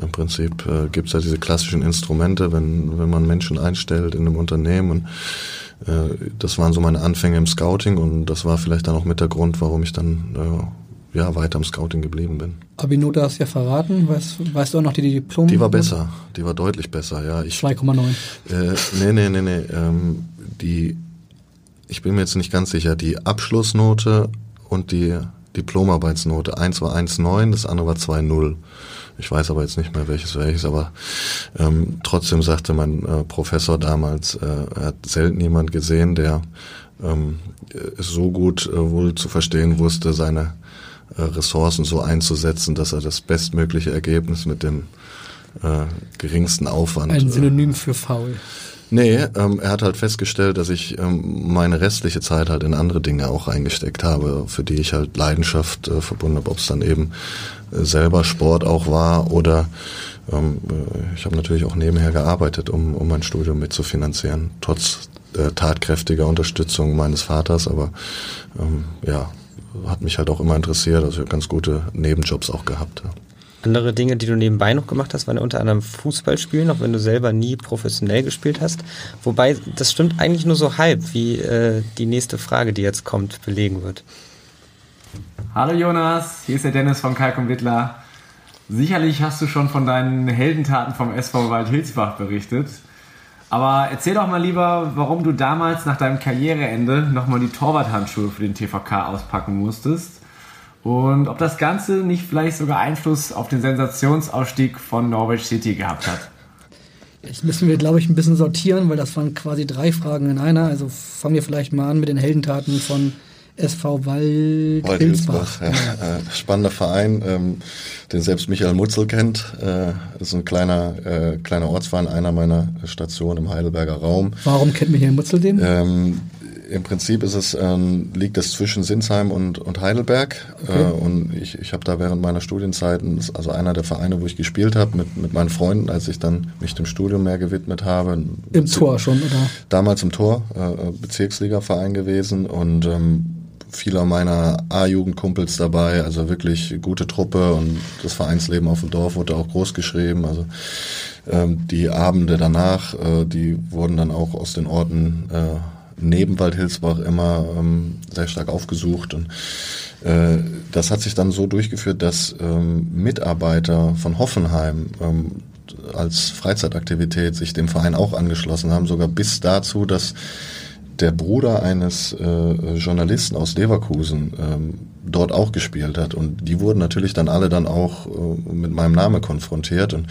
im Prinzip äh, gibt es ja diese klassischen Instrumente, wenn, wenn man Menschen einstellt in einem Unternehmen. Und, äh, das waren so meine Anfänge im Scouting und das war vielleicht dann auch mit der Grund, warum ich dann äh, ja, weiter im Scouting geblieben bin. Abinote hast du ja verraten. Weißt, weißt du auch noch die, die Diplom? Die war besser. Die war deutlich besser, ja. 2,9. Äh, nee, nee, nee, nee. Ähm, die, ich bin mir jetzt nicht ganz sicher, die Abschlussnote und die Diplomarbeitsnote. Eins war 1,9, das andere war 2,0. Ich weiß aber jetzt nicht mehr welches welches, aber ähm, trotzdem sagte mein äh, Professor damals, äh, er hat selten jemand gesehen, der ähm, so gut äh, wohl zu verstehen wusste, seine äh, Ressourcen so einzusetzen, dass er das bestmögliche Ergebnis mit dem äh, geringsten Aufwand. Ein Synonym für faul. Nee, ähm, er hat halt festgestellt, dass ich ähm, meine restliche Zeit halt in andere Dinge auch reingesteckt habe, für die ich halt Leidenschaft äh, verbunden habe, ob es dann eben äh, selber Sport auch war oder ähm, äh, ich habe natürlich auch nebenher gearbeitet, um, um mein Studium mitzufinanzieren, trotz äh, tatkräftiger Unterstützung meines Vaters, aber ähm, ja, hat mich halt auch immer interessiert, also ich habe ganz gute Nebenjobs auch gehabt. Ja. Andere Dinge, die du nebenbei noch gemacht hast, waren ja unter anderem Fußball spielen, auch wenn du selber nie professionell gespielt hast. Wobei, das stimmt eigentlich nur so halb, wie äh, die nächste Frage, die jetzt kommt, belegen wird. Hallo Jonas, hier ist der Dennis von Kalk und Wittler. Sicherlich hast du schon von deinen Heldentaten vom SV Waldhilsbach berichtet. Aber erzähl doch mal lieber, warum du damals nach deinem Karriereende nochmal die Torwarthandschuhe für den TVK auspacken musstest. Und ob das Ganze nicht vielleicht sogar Einfluss auf den Sensationsausstieg von Norwich City gehabt hat. Jetzt müssen wir, glaube ich, ein bisschen sortieren, weil das waren quasi drei Fragen in einer. Also fangen wir vielleicht mal an mit den Heldentaten von SV Wald, Wald Hilsbach. Ja. Äh, spannender Verein, ähm, den selbst Michael Mutzel kennt. Äh, ist ein kleiner, äh, kleiner Ortsverein, einer meiner Stationen im Heidelberger Raum. Warum kennt Michael Mutzel den? Ähm, im Prinzip ist es, ähm, liegt es zwischen Sinsheim und, und Heidelberg. Okay. Äh, und ich, ich habe da während meiner Studienzeiten, also einer der Vereine, wo ich gespielt habe, mit, mit meinen Freunden, als ich dann mich dem Studium mehr gewidmet habe. Im Tor schon, oder? Damals im Tor, äh, Bezirksliga-Verein gewesen und ähm, viele meiner A-Jugendkumpels dabei, also wirklich gute Truppe und das Vereinsleben auf dem Dorf wurde auch groß geschrieben. Also ähm, die Abende danach, äh, die wurden dann auch aus den Orten äh, neben Waldhilsbach immer ähm, sehr stark aufgesucht und äh, das hat sich dann so durchgeführt, dass ähm, Mitarbeiter von Hoffenheim ähm, als Freizeitaktivität sich dem Verein auch angeschlossen haben, sogar bis dazu, dass der Bruder eines äh, Journalisten aus Leverkusen ähm, dort auch gespielt hat. Und die wurden natürlich dann alle dann auch äh, mit meinem Namen konfrontiert. Und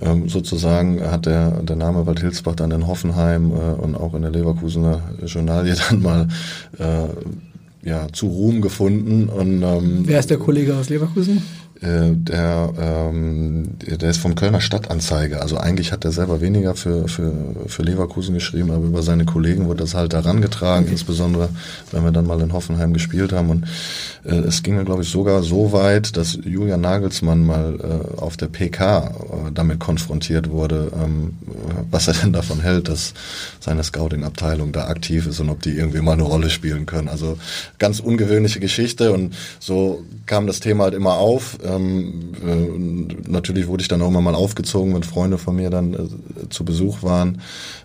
ähm, sozusagen hat der, der Name Waldhilsbach dann in Hoffenheim äh, und auch in der Leverkusener Journalie dann mal äh, ja, zu Ruhm gefunden. Und, ähm, Wer ist der Kollege aus Leverkusen? Äh, der, ähm, der ist vom Kölner Stadtanzeiger. Also eigentlich hat er selber weniger für, für, für Leverkusen geschrieben, aber über seine Kollegen wurde das halt herangetragen, okay. insbesondere wenn wir dann mal in Hoffenheim gespielt haben. Und äh, es ging mir, glaube ich, sogar so weit, dass Julian Nagelsmann mal äh, auf der PK äh, damit konfrontiert wurde, ähm, was er denn davon hält, dass seine Scouting-Abteilung da aktiv ist und ob die irgendwie mal eine Rolle spielen können. Also ganz ungewöhnliche Geschichte und so kam das Thema halt immer auf. Ähm, äh, natürlich wurde ich dann auch immer mal aufgezogen, wenn Freunde von mir dann äh, zu Besuch waren.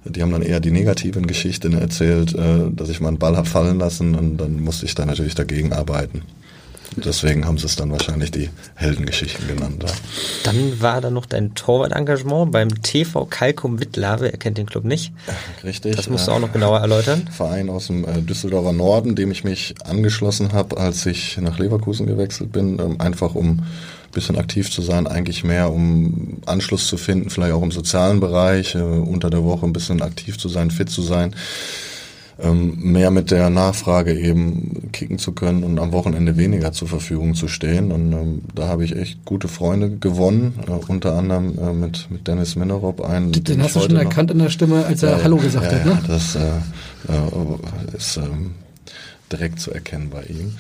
Die haben dann eher die negativen Geschichten erzählt, äh, dass ich mal einen Ball hab fallen lassen und dann musste ich da natürlich dagegen arbeiten. Deswegen haben sie es dann wahrscheinlich die Heldengeschichten genannt. Ja. Dann war da noch dein Torwart-Engagement beim TV Kalkum Wittlave. Er kennt den Club nicht. Richtig. Das musst du auch noch genauer erläutern. Verein aus dem äh, Düsseldorfer Norden, dem ich mich angeschlossen habe, als ich nach Leverkusen gewechselt bin. Ähm, einfach um ein bisschen aktiv zu sein, eigentlich mehr um Anschluss zu finden, vielleicht auch im sozialen Bereich, äh, unter der Woche ein bisschen aktiv zu sein, fit zu sein mehr mit der Nachfrage eben kicken zu können und am Wochenende weniger zur Verfügung zu stehen. Und ähm, da habe ich echt gute Freunde gewonnen, äh, unter anderem äh, mit, mit Dennis Minerop einen. Den, den hast du schon erkannt in der Stimme, als er ja, Hallo gesagt ja, hat, ne? Das äh, äh, ist ähm, direkt zu erkennen bei ihm.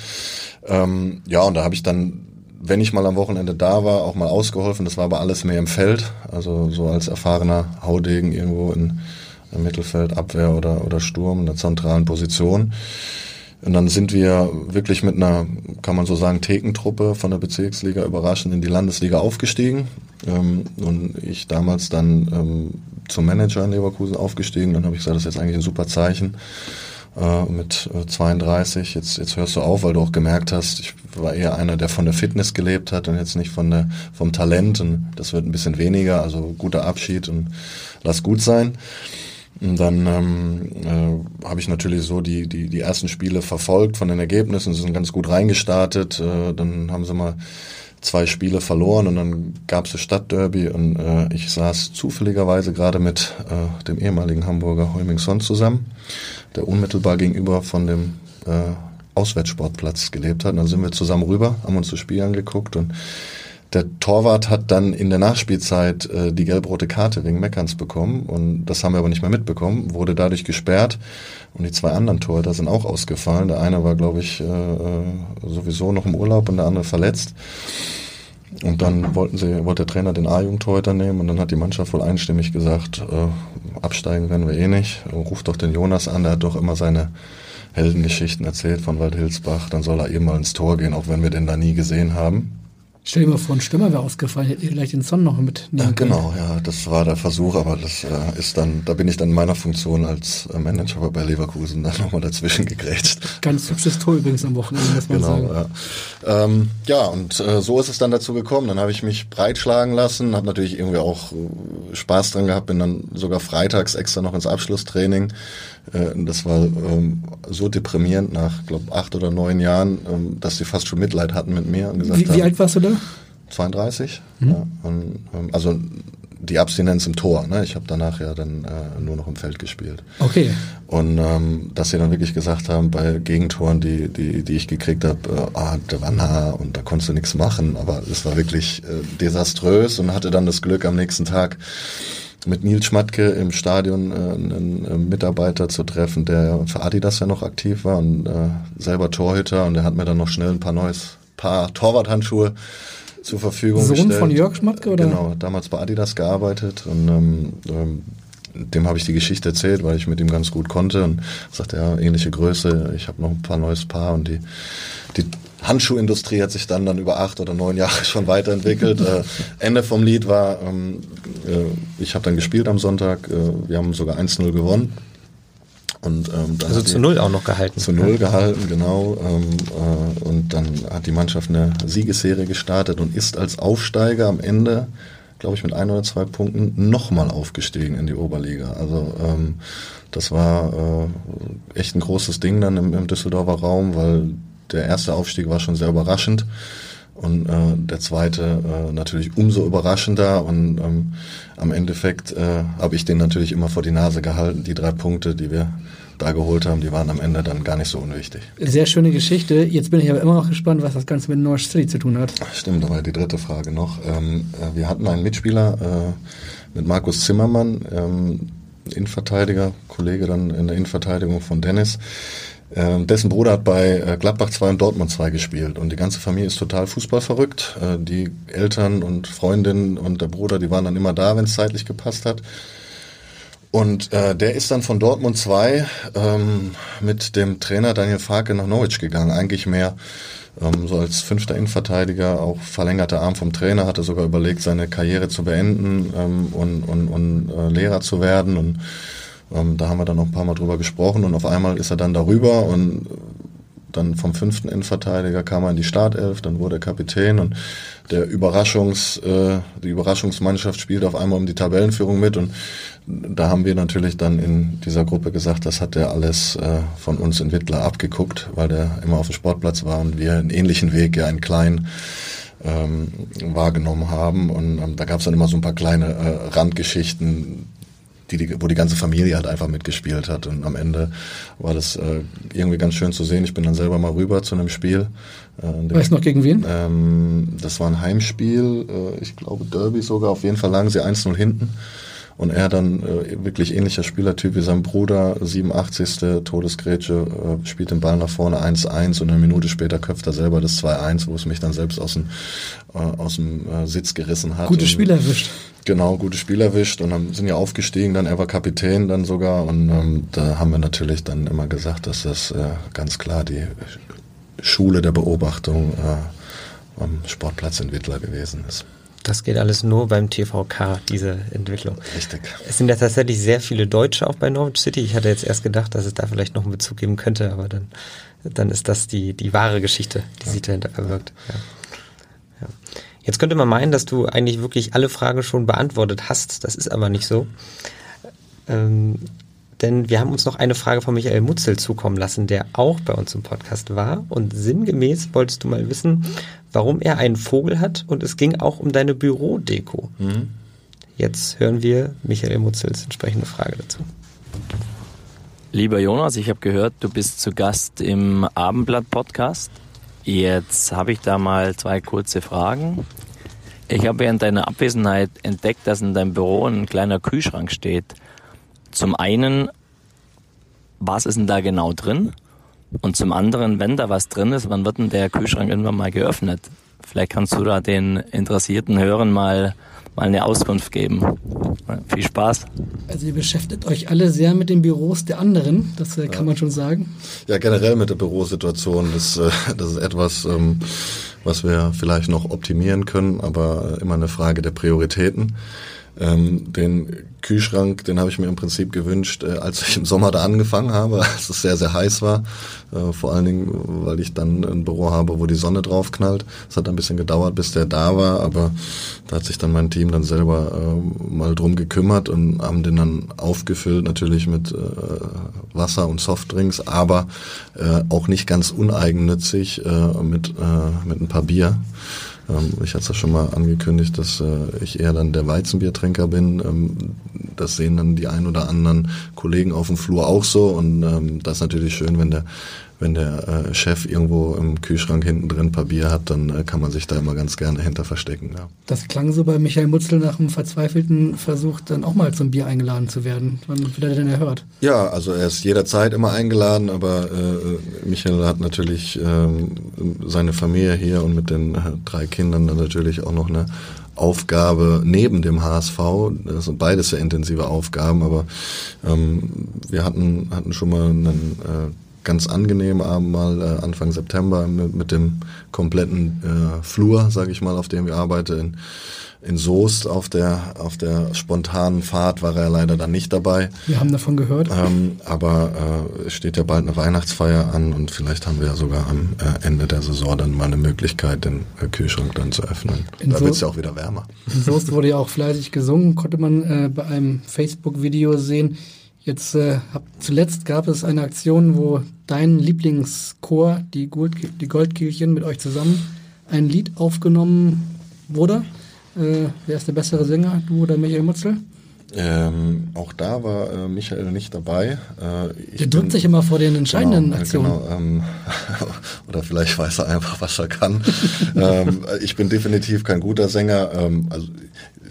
Ähm, ja, und da habe ich dann wenn ich mal am Wochenende da war, auch mal ausgeholfen. Das war aber alles mehr im Feld. Also so als erfahrener Haudegen irgendwo in, Mittelfeld, Abwehr oder, oder Sturm, in der zentralen Position. Und dann sind wir wirklich mit einer, kann man so sagen, Thekentruppe von der Bezirksliga überraschend in die Landesliga aufgestiegen. Ähm, und ich damals dann ähm, zum Manager in Leverkusen aufgestiegen. Dann habe ich gesagt, das ist jetzt eigentlich ein super Zeichen. Äh, mit 32, äh, jetzt, jetzt hörst du auf, weil du auch gemerkt hast, ich war eher einer, der von der Fitness gelebt hat und jetzt nicht von der, vom Talent. Und das wird ein bisschen weniger, also guter Abschied und lass gut sein. Und dann ähm, äh, habe ich natürlich so die, die, die ersten Spiele verfolgt von den Ergebnissen, sie sind ganz gut reingestartet. Äh, dann haben sie mal zwei Spiele verloren und dann gab es das Stadtderby und äh, ich saß zufälligerweise gerade mit äh, dem ehemaligen Hamburger Heumingson zusammen, der unmittelbar gegenüber von dem äh, Auswärtssportplatz gelebt hat. Und dann sind wir zusammen rüber, haben uns das Spiel angeguckt und der Torwart hat dann in der Nachspielzeit äh, die gelb-rote Karte wegen Meckerns bekommen und das haben wir aber nicht mehr mitbekommen, wurde dadurch gesperrt und die zwei anderen Torhüter sind auch ausgefallen. Der eine war, glaube ich, äh, äh, sowieso noch im Urlaub und der andere verletzt. Und dann wollten sie, wollte der Trainer den A-Jugendtorhüter nehmen und dann hat die Mannschaft wohl einstimmig gesagt, äh, absteigen werden wir eh nicht. Ruft doch den Jonas an, der hat doch immer seine Heldengeschichten erzählt von Waldhilsbach, dann soll er eben mal ins Tor gehen, auch wenn wir den da nie gesehen haben. Stell dir mal vor, ein Stürmer wäre ausgefallen, hätte ihr gleich den Son noch mitnehmen Ja, genau, ja, das war der Versuch, aber das äh, ist dann, da bin ich dann in meiner Funktion als äh, Manager bei Leverkusen dann nochmal dazwischen gegrätscht. Ganz hübsches Tor übrigens am Wochenende, muss man Genau, sagen. ja. Ähm, ja, und äh, so ist es dann dazu gekommen. Dann habe ich mich breitschlagen lassen, habe natürlich irgendwie auch äh, Spaß dran gehabt, bin dann sogar freitags extra noch ins Abschlusstraining. Äh, das war ähm, so deprimierend nach, glaube acht oder neun Jahren, ähm, dass sie fast schon Mitleid hatten mit mir und gesagt Wie, haben, wie alt warst du da? 32. Mhm. Ja, und, ähm, also die Abstinenz im Tor. Ne? Ich habe danach ja dann äh, nur noch im Feld gespielt. Okay. Und ähm, dass sie dann wirklich gesagt haben, bei Gegentoren, die, die, die ich gekriegt habe, äh, ah, der war nah und da konntest du nichts machen. Aber es war wirklich äh, desaströs und hatte dann das Glück, am nächsten Tag mit Nils Schmatke im Stadion äh, einen, äh, Mitarbeiter zu treffen, der für Adidas ja noch aktiv war und äh, selber Torhüter und der hat mir dann noch schnell ein paar neues Paar Torwarthandschuhe zur Verfügung Sohn gestellt. von Jörg Schmatke, oder? Genau, damals bei Adidas gearbeitet und ähm, ähm, dem habe ich die Geschichte erzählt, weil ich mit ihm ganz gut konnte und sagte, ja, ähnliche Größe, ich habe noch ein paar neues Paar und die, die Handschuhindustrie hat sich dann dann über acht oder neun Jahre schon weiterentwickelt. äh, Ende vom Lied war, ähm, äh, ich habe dann gespielt am Sonntag, äh, wir haben sogar 1-0 gewonnen. Und, ähm, Also zu Null auch noch gehalten. Zu Null gehalten, genau. Ähm, äh, und dann hat die Mannschaft eine Siegesserie gestartet und ist als Aufsteiger am Ende, glaube ich, mit ein oder zwei Punkten nochmal aufgestiegen in die Oberliga. Also ähm, das war äh, echt ein großes Ding dann im, im Düsseldorfer Raum, weil der erste Aufstieg war schon sehr überraschend. Und äh, der zweite äh, natürlich umso überraschender und ähm, am Endeffekt äh, habe ich den natürlich immer vor die Nase gehalten. Die drei Punkte, die wir da geholt haben, die waren am Ende dann gar nicht so unwichtig. Sehr schöne Geschichte. Jetzt bin ich aber immer noch gespannt, was das Ganze mit Norwich City zu tun hat. Stimmt, war die dritte Frage noch. Ähm, äh, wir hatten einen Mitspieler äh, mit Markus Zimmermann, ähm, Innenverteidiger, Kollege dann in der Innenverteidigung von Dennis. Ähm, dessen Bruder hat bei äh, Gladbach 2 und Dortmund 2 gespielt und die ganze Familie ist total fußballverrückt. Äh, die Eltern und Freundinnen und der Bruder, die waren dann immer da, wenn es zeitlich gepasst hat. Und äh, der ist dann von Dortmund 2 ähm, mit dem Trainer Daniel Farke nach Norwich gegangen. Eigentlich mehr ähm, so als fünfter Innenverteidiger, auch verlängerter Arm vom Trainer, hatte sogar überlegt, seine Karriere zu beenden ähm, und, und, und äh, Lehrer zu werden. Und ähm, da haben wir dann noch ein paar Mal drüber gesprochen und auf einmal ist er dann darüber und dann vom fünften Innenverteidiger kam er in die Startelf, dann wurde er Kapitän und der Überraschungs, äh, die Überraschungsmannschaft spielt auf einmal um die Tabellenführung mit und da haben wir natürlich dann in dieser Gruppe gesagt, das hat er alles äh, von uns in Wittler abgeguckt, weil der immer auf dem Sportplatz war und wir einen ähnlichen Weg ja in klein ähm, wahrgenommen haben und ähm, da gab es dann immer so ein paar kleine äh, Randgeschichten, die, wo die ganze Familie halt einfach mitgespielt hat. Und am Ende war das äh, irgendwie ganz schön zu sehen. Ich bin dann selber mal rüber zu einem Spiel. Äh, Weißt du noch gegen wen? Ähm, das war ein Heimspiel, äh, ich glaube Derby sogar. Auf jeden Fall lagen sie 1-0 hinten. Und er dann äh, wirklich ähnlicher Spielertyp wie sein Bruder, 87. Todesgrätsche, äh, spielt den Ball nach vorne 1-1 und eine Minute später köpft er selber das 2-1, wo es mich dann selbst aus dem, äh, aus dem äh, Sitz gerissen hat. Gutes Spiel erwischt. Genau, gutes Spiel erwischt und dann sind ja aufgestiegen, dann er war Kapitän dann sogar und ähm, da haben wir natürlich dann immer gesagt, dass das äh, ganz klar die Schule der Beobachtung äh, am Sportplatz in Wittler gewesen ist. Das geht alles nur beim TVK, diese Entwicklung. Richtig. Es sind ja tatsächlich sehr viele Deutsche auch bei Norwich City. Ich hatte jetzt erst gedacht, dass es da vielleicht noch einen Bezug geben könnte, aber dann, dann ist das die, die wahre Geschichte, die sich dahinter verbirgt. Ja. Ja. Jetzt könnte man meinen, dass du eigentlich wirklich alle Fragen schon beantwortet hast. Das ist aber nicht so. Ähm, denn wir haben uns noch eine Frage von Michael Mutzel zukommen lassen, der auch bei uns im Podcast war. Und sinngemäß wolltest du mal wissen, warum er einen Vogel hat. Und es ging auch um deine Bürodeko. Mhm. Jetzt hören wir Michael Mutzels entsprechende Frage dazu. Lieber Jonas, ich habe gehört, du bist zu Gast im Abendblatt-Podcast. Jetzt habe ich da mal zwei kurze Fragen. Ich habe während deiner Abwesenheit entdeckt, dass in deinem Büro ein kleiner Kühlschrank steht. Zum einen, was ist denn da genau drin? Und zum anderen, wenn da was drin ist, wann wird denn der Kühlschrank irgendwann mal geöffnet? Vielleicht kannst du da den interessierten Hörern mal mal eine Auskunft geben. Viel Spaß. Also ihr beschäftigt euch alle sehr mit den Büros der anderen, das äh, kann man schon sagen. Ja, generell mit der Bürosituation, das, äh, das ist etwas, ähm, was wir vielleicht noch optimieren können, aber immer eine Frage der Prioritäten. Ähm, den Kühlschrank, den habe ich mir im Prinzip gewünscht, äh, als ich im Sommer da angefangen habe, als es sehr, sehr heiß war. Äh, vor allen Dingen, weil ich dann ein Büro habe, wo die Sonne drauf knallt. Es hat ein bisschen gedauert, bis der da war, aber da hat sich dann mein Team dann selber äh, mal drum gekümmert und haben den dann aufgefüllt, natürlich mit äh, Wasser und Softdrinks, aber äh, auch nicht ganz uneigennützig äh, mit, mit ein paar Bier. Ähm, ich hatte es ja schon mal angekündigt, dass äh, ich eher dann der Weizenbiertrinker bin. Ähm, das sehen dann die ein oder anderen Kollegen auf dem Flur auch so. Und ähm, das ist natürlich schön, wenn der wenn der äh, Chef irgendwo im Kühlschrank hinten drin ein paar Bier hat, dann äh, kann man sich da immer ganz gerne hinter verstecken. Ja. Das klang so bei Michael Mutzel nach einem verzweifelten Versuch, dann auch mal zum Bier eingeladen zu werden. Wann wird er denn erhört? Ja, also er ist jederzeit immer eingeladen, aber äh, Michael hat natürlich ähm, seine Familie hier und mit den äh, drei Kindern dann natürlich auch noch eine Aufgabe neben dem HSV. Das sind beides sehr intensive Aufgaben, aber ähm, wir hatten, hatten schon mal einen äh, ganz angenehm Abend mal äh, Anfang September mit, mit dem kompletten äh, Flur, sage ich mal, auf dem wir arbeiten. In, in Soest auf der auf der spontanen Fahrt war er leider dann nicht dabei. Wir haben davon gehört. Ähm, aber äh, es steht ja bald eine Weihnachtsfeier an und vielleicht haben wir ja sogar am äh, Ende der Saison dann mal eine Möglichkeit, den äh, Kühlschrank dann zu öffnen. In da wird es ja auch wieder wärmer. In Soest wurde ja auch fleißig gesungen, konnte man äh, bei einem Facebook-Video sehen. Jetzt äh, hab, zuletzt gab es eine Aktion, wo dein Lieblingschor, die, Gold, die Goldkehlchen, mit euch zusammen ein Lied aufgenommen wurde. Äh, wer ist der bessere Sänger, du oder Michael Mutzel? Ähm, auch da war äh, Michael nicht dabei. Äh, der drückt sich immer vor den entscheidenden genau, Aktionen. Genau, ähm, oder vielleicht weiß er einfach, was er kann. ähm, ich bin definitiv kein guter Sänger. Ähm, also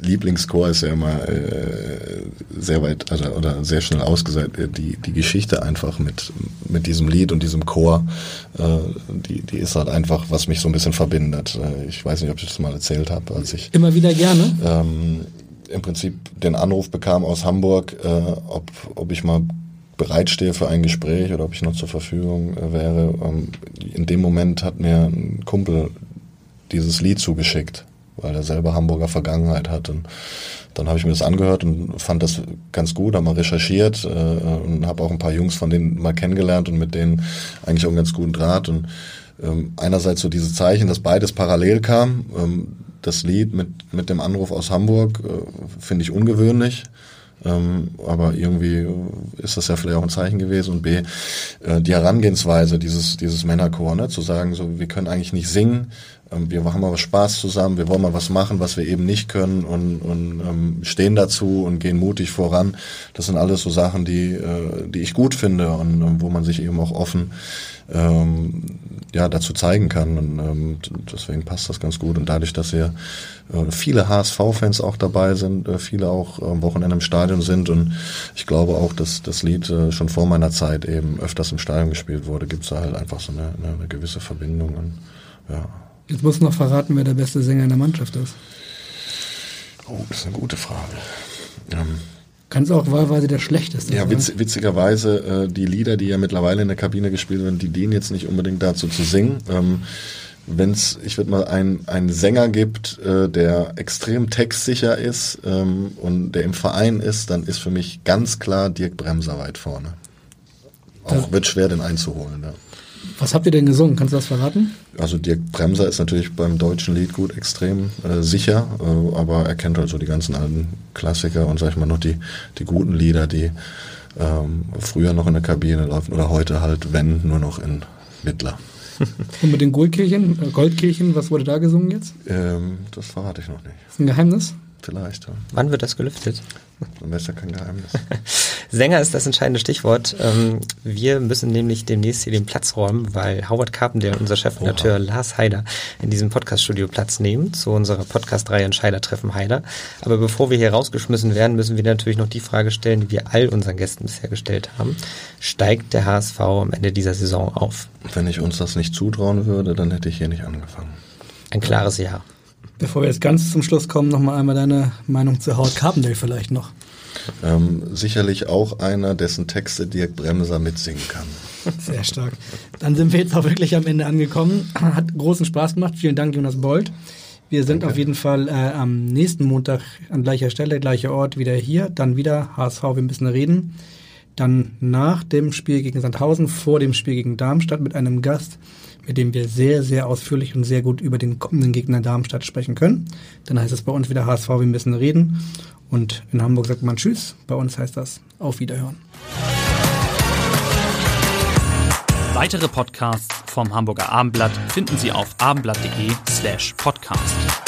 Lieblingschor ist ja immer äh, sehr weit also, oder sehr schnell ausgesagt. Äh, die, die Geschichte einfach mit, mit diesem Lied und diesem Chor, äh, die, die ist halt einfach, was mich so ein bisschen verbindet. Äh, ich weiß nicht, ob ich das mal erzählt habe, als ich. Immer wieder gerne. Ähm, im Prinzip den Anruf bekam aus Hamburg, äh, ob, ob ich mal bereitstehe für ein Gespräch oder ob ich noch zur Verfügung äh, wäre. Ähm, in dem Moment hat mir ein Kumpel dieses Lied zugeschickt weil er selber Hamburger Vergangenheit hat. Und dann habe ich mir das angehört und fand das ganz gut, habe mal recherchiert äh, und habe auch ein paar Jungs von denen mal kennengelernt und mit denen eigentlich auch einen ganz guten Draht. Und ähm, einerseits so diese Zeichen, dass beides parallel kam. Ähm, das Lied mit, mit dem Anruf aus Hamburg äh, finde ich ungewöhnlich. Ähm, aber irgendwie ist das ja vielleicht auch ein Zeichen gewesen. Und B, äh, die Herangehensweise dieses, dieses Männerchor, ne, zu sagen, so, wir können eigentlich nicht singen, wir machen mal Spaß zusammen, wir wollen mal was machen, was wir eben nicht können und, und ähm, stehen dazu und gehen mutig voran. Das sind alles so Sachen, die, äh, die ich gut finde und äh, wo man sich eben auch offen ähm, ja, dazu zeigen kann. Und ähm, deswegen passt das ganz gut. Und dadurch, dass hier äh, viele HSV-Fans auch dabei sind, äh, viele auch am Wochenende im Stadion sind und ich glaube auch, dass das Lied äh, schon vor meiner Zeit eben öfters im Stadion gespielt wurde, gibt es da halt einfach so eine, eine, eine gewisse Verbindung. Und, ja. Jetzt musst du noch verraten, wer der beste Sänger in der Mannschaft ist. Oh, das ist eine gute Frage. Ähm, Kann es auch wahlweise der schlechteste Ja, witz, witzigerweise, äh, die Lieder, die ja mittlerweile in der Kabine gespielt werden, die dienen jetzt nicht unbedingt dazu zu singen. Ähm, Wenn es, ich würde mal, einen, einen Sänger gibt, äh, der extrem textsicher ist ähm, und der im Verein ist, dann ist für mich ganz klar Dirk Bremser weit vorne. Auch Das- wird schwer, den einzuholen. Ja. Was habt ihr denn gesungen? Kannst du das verraten? Also Dirk Bremser ist natürlich beim deutschen Liedgut extrem äh, sicher, äh, aber er kennt halt so die ganzen alten Klassiker und sag ich mal noch die, die guten Lieder, die ähm, früher noch in der Kabine laufen oder heute halt, wenn, nur noch in Mittler. Und mit den Goldkirchen, äh, Goldkirchen, was wurde da gesungen jetzt? Ähm, das verrate ich noch nicht. Ist ein Geheimnis? Vielleicht, ja. Wann wird das gelüftet? Es ja kein Geheimnis. Sänger ist das entscheidende Stichwort. Ähm, wir müssen nämlich demnächst hier den Platz räumen, weil Howard Carpendale und unser Chefredakteur Lars Heider in diesem Podcaststudio Platz nehmen zu unserer Podcast-Reihe Entscheider treffen Heider. Aber bevor wir hier rausgeschmissen werden, müssen wir natürlich noch die Frage stellen, die wir all unseren Gästen bisher gestellt haben. Steigt der HSV am Ende dieser Saison auf? Wenn ich uns das nicht zutrauen würde, dann hätte ich hier nicht angefangen. Ein klares Ja. Bevor wir jetzt ganz zum Schluss kommen, nochmal einmal deine Meinung zu Howard Carpendale vielleicht noch. Ähm, sicherlich auch einer, dessen Texte Dirk Bremser mitsingen kann. Sehr stark. Dann sind wir jetzt auch wirklich am Ende angekommen. Hat großen Spaß gemacht. Vielen Dank, Jonas Bold. Wir sind Danke. auf jeden Fall äh, am nächsten Montag an gleicher Stelle, gleicher Ort wieder hier. Dann wieder HSV, wir müssen reden. Dann nach dem Spiel gegen Sandhausen, vor dem Spiel gegen Darmstadt mit einem Gast, mit dem wir sehr, sehr ausführlich und sehr gut über den kommenden Gegner Darmstadt sprechen können. Dann heißt es bei uns wieder HSV, wir müssen reden. Und in Hamburg sagt man Tschüss. Bei uns heißt das Auf Wiederhören. Weitere Podcasts vom Hamburger Abendblatt finden Sie auf abendblatt.de slash podcast.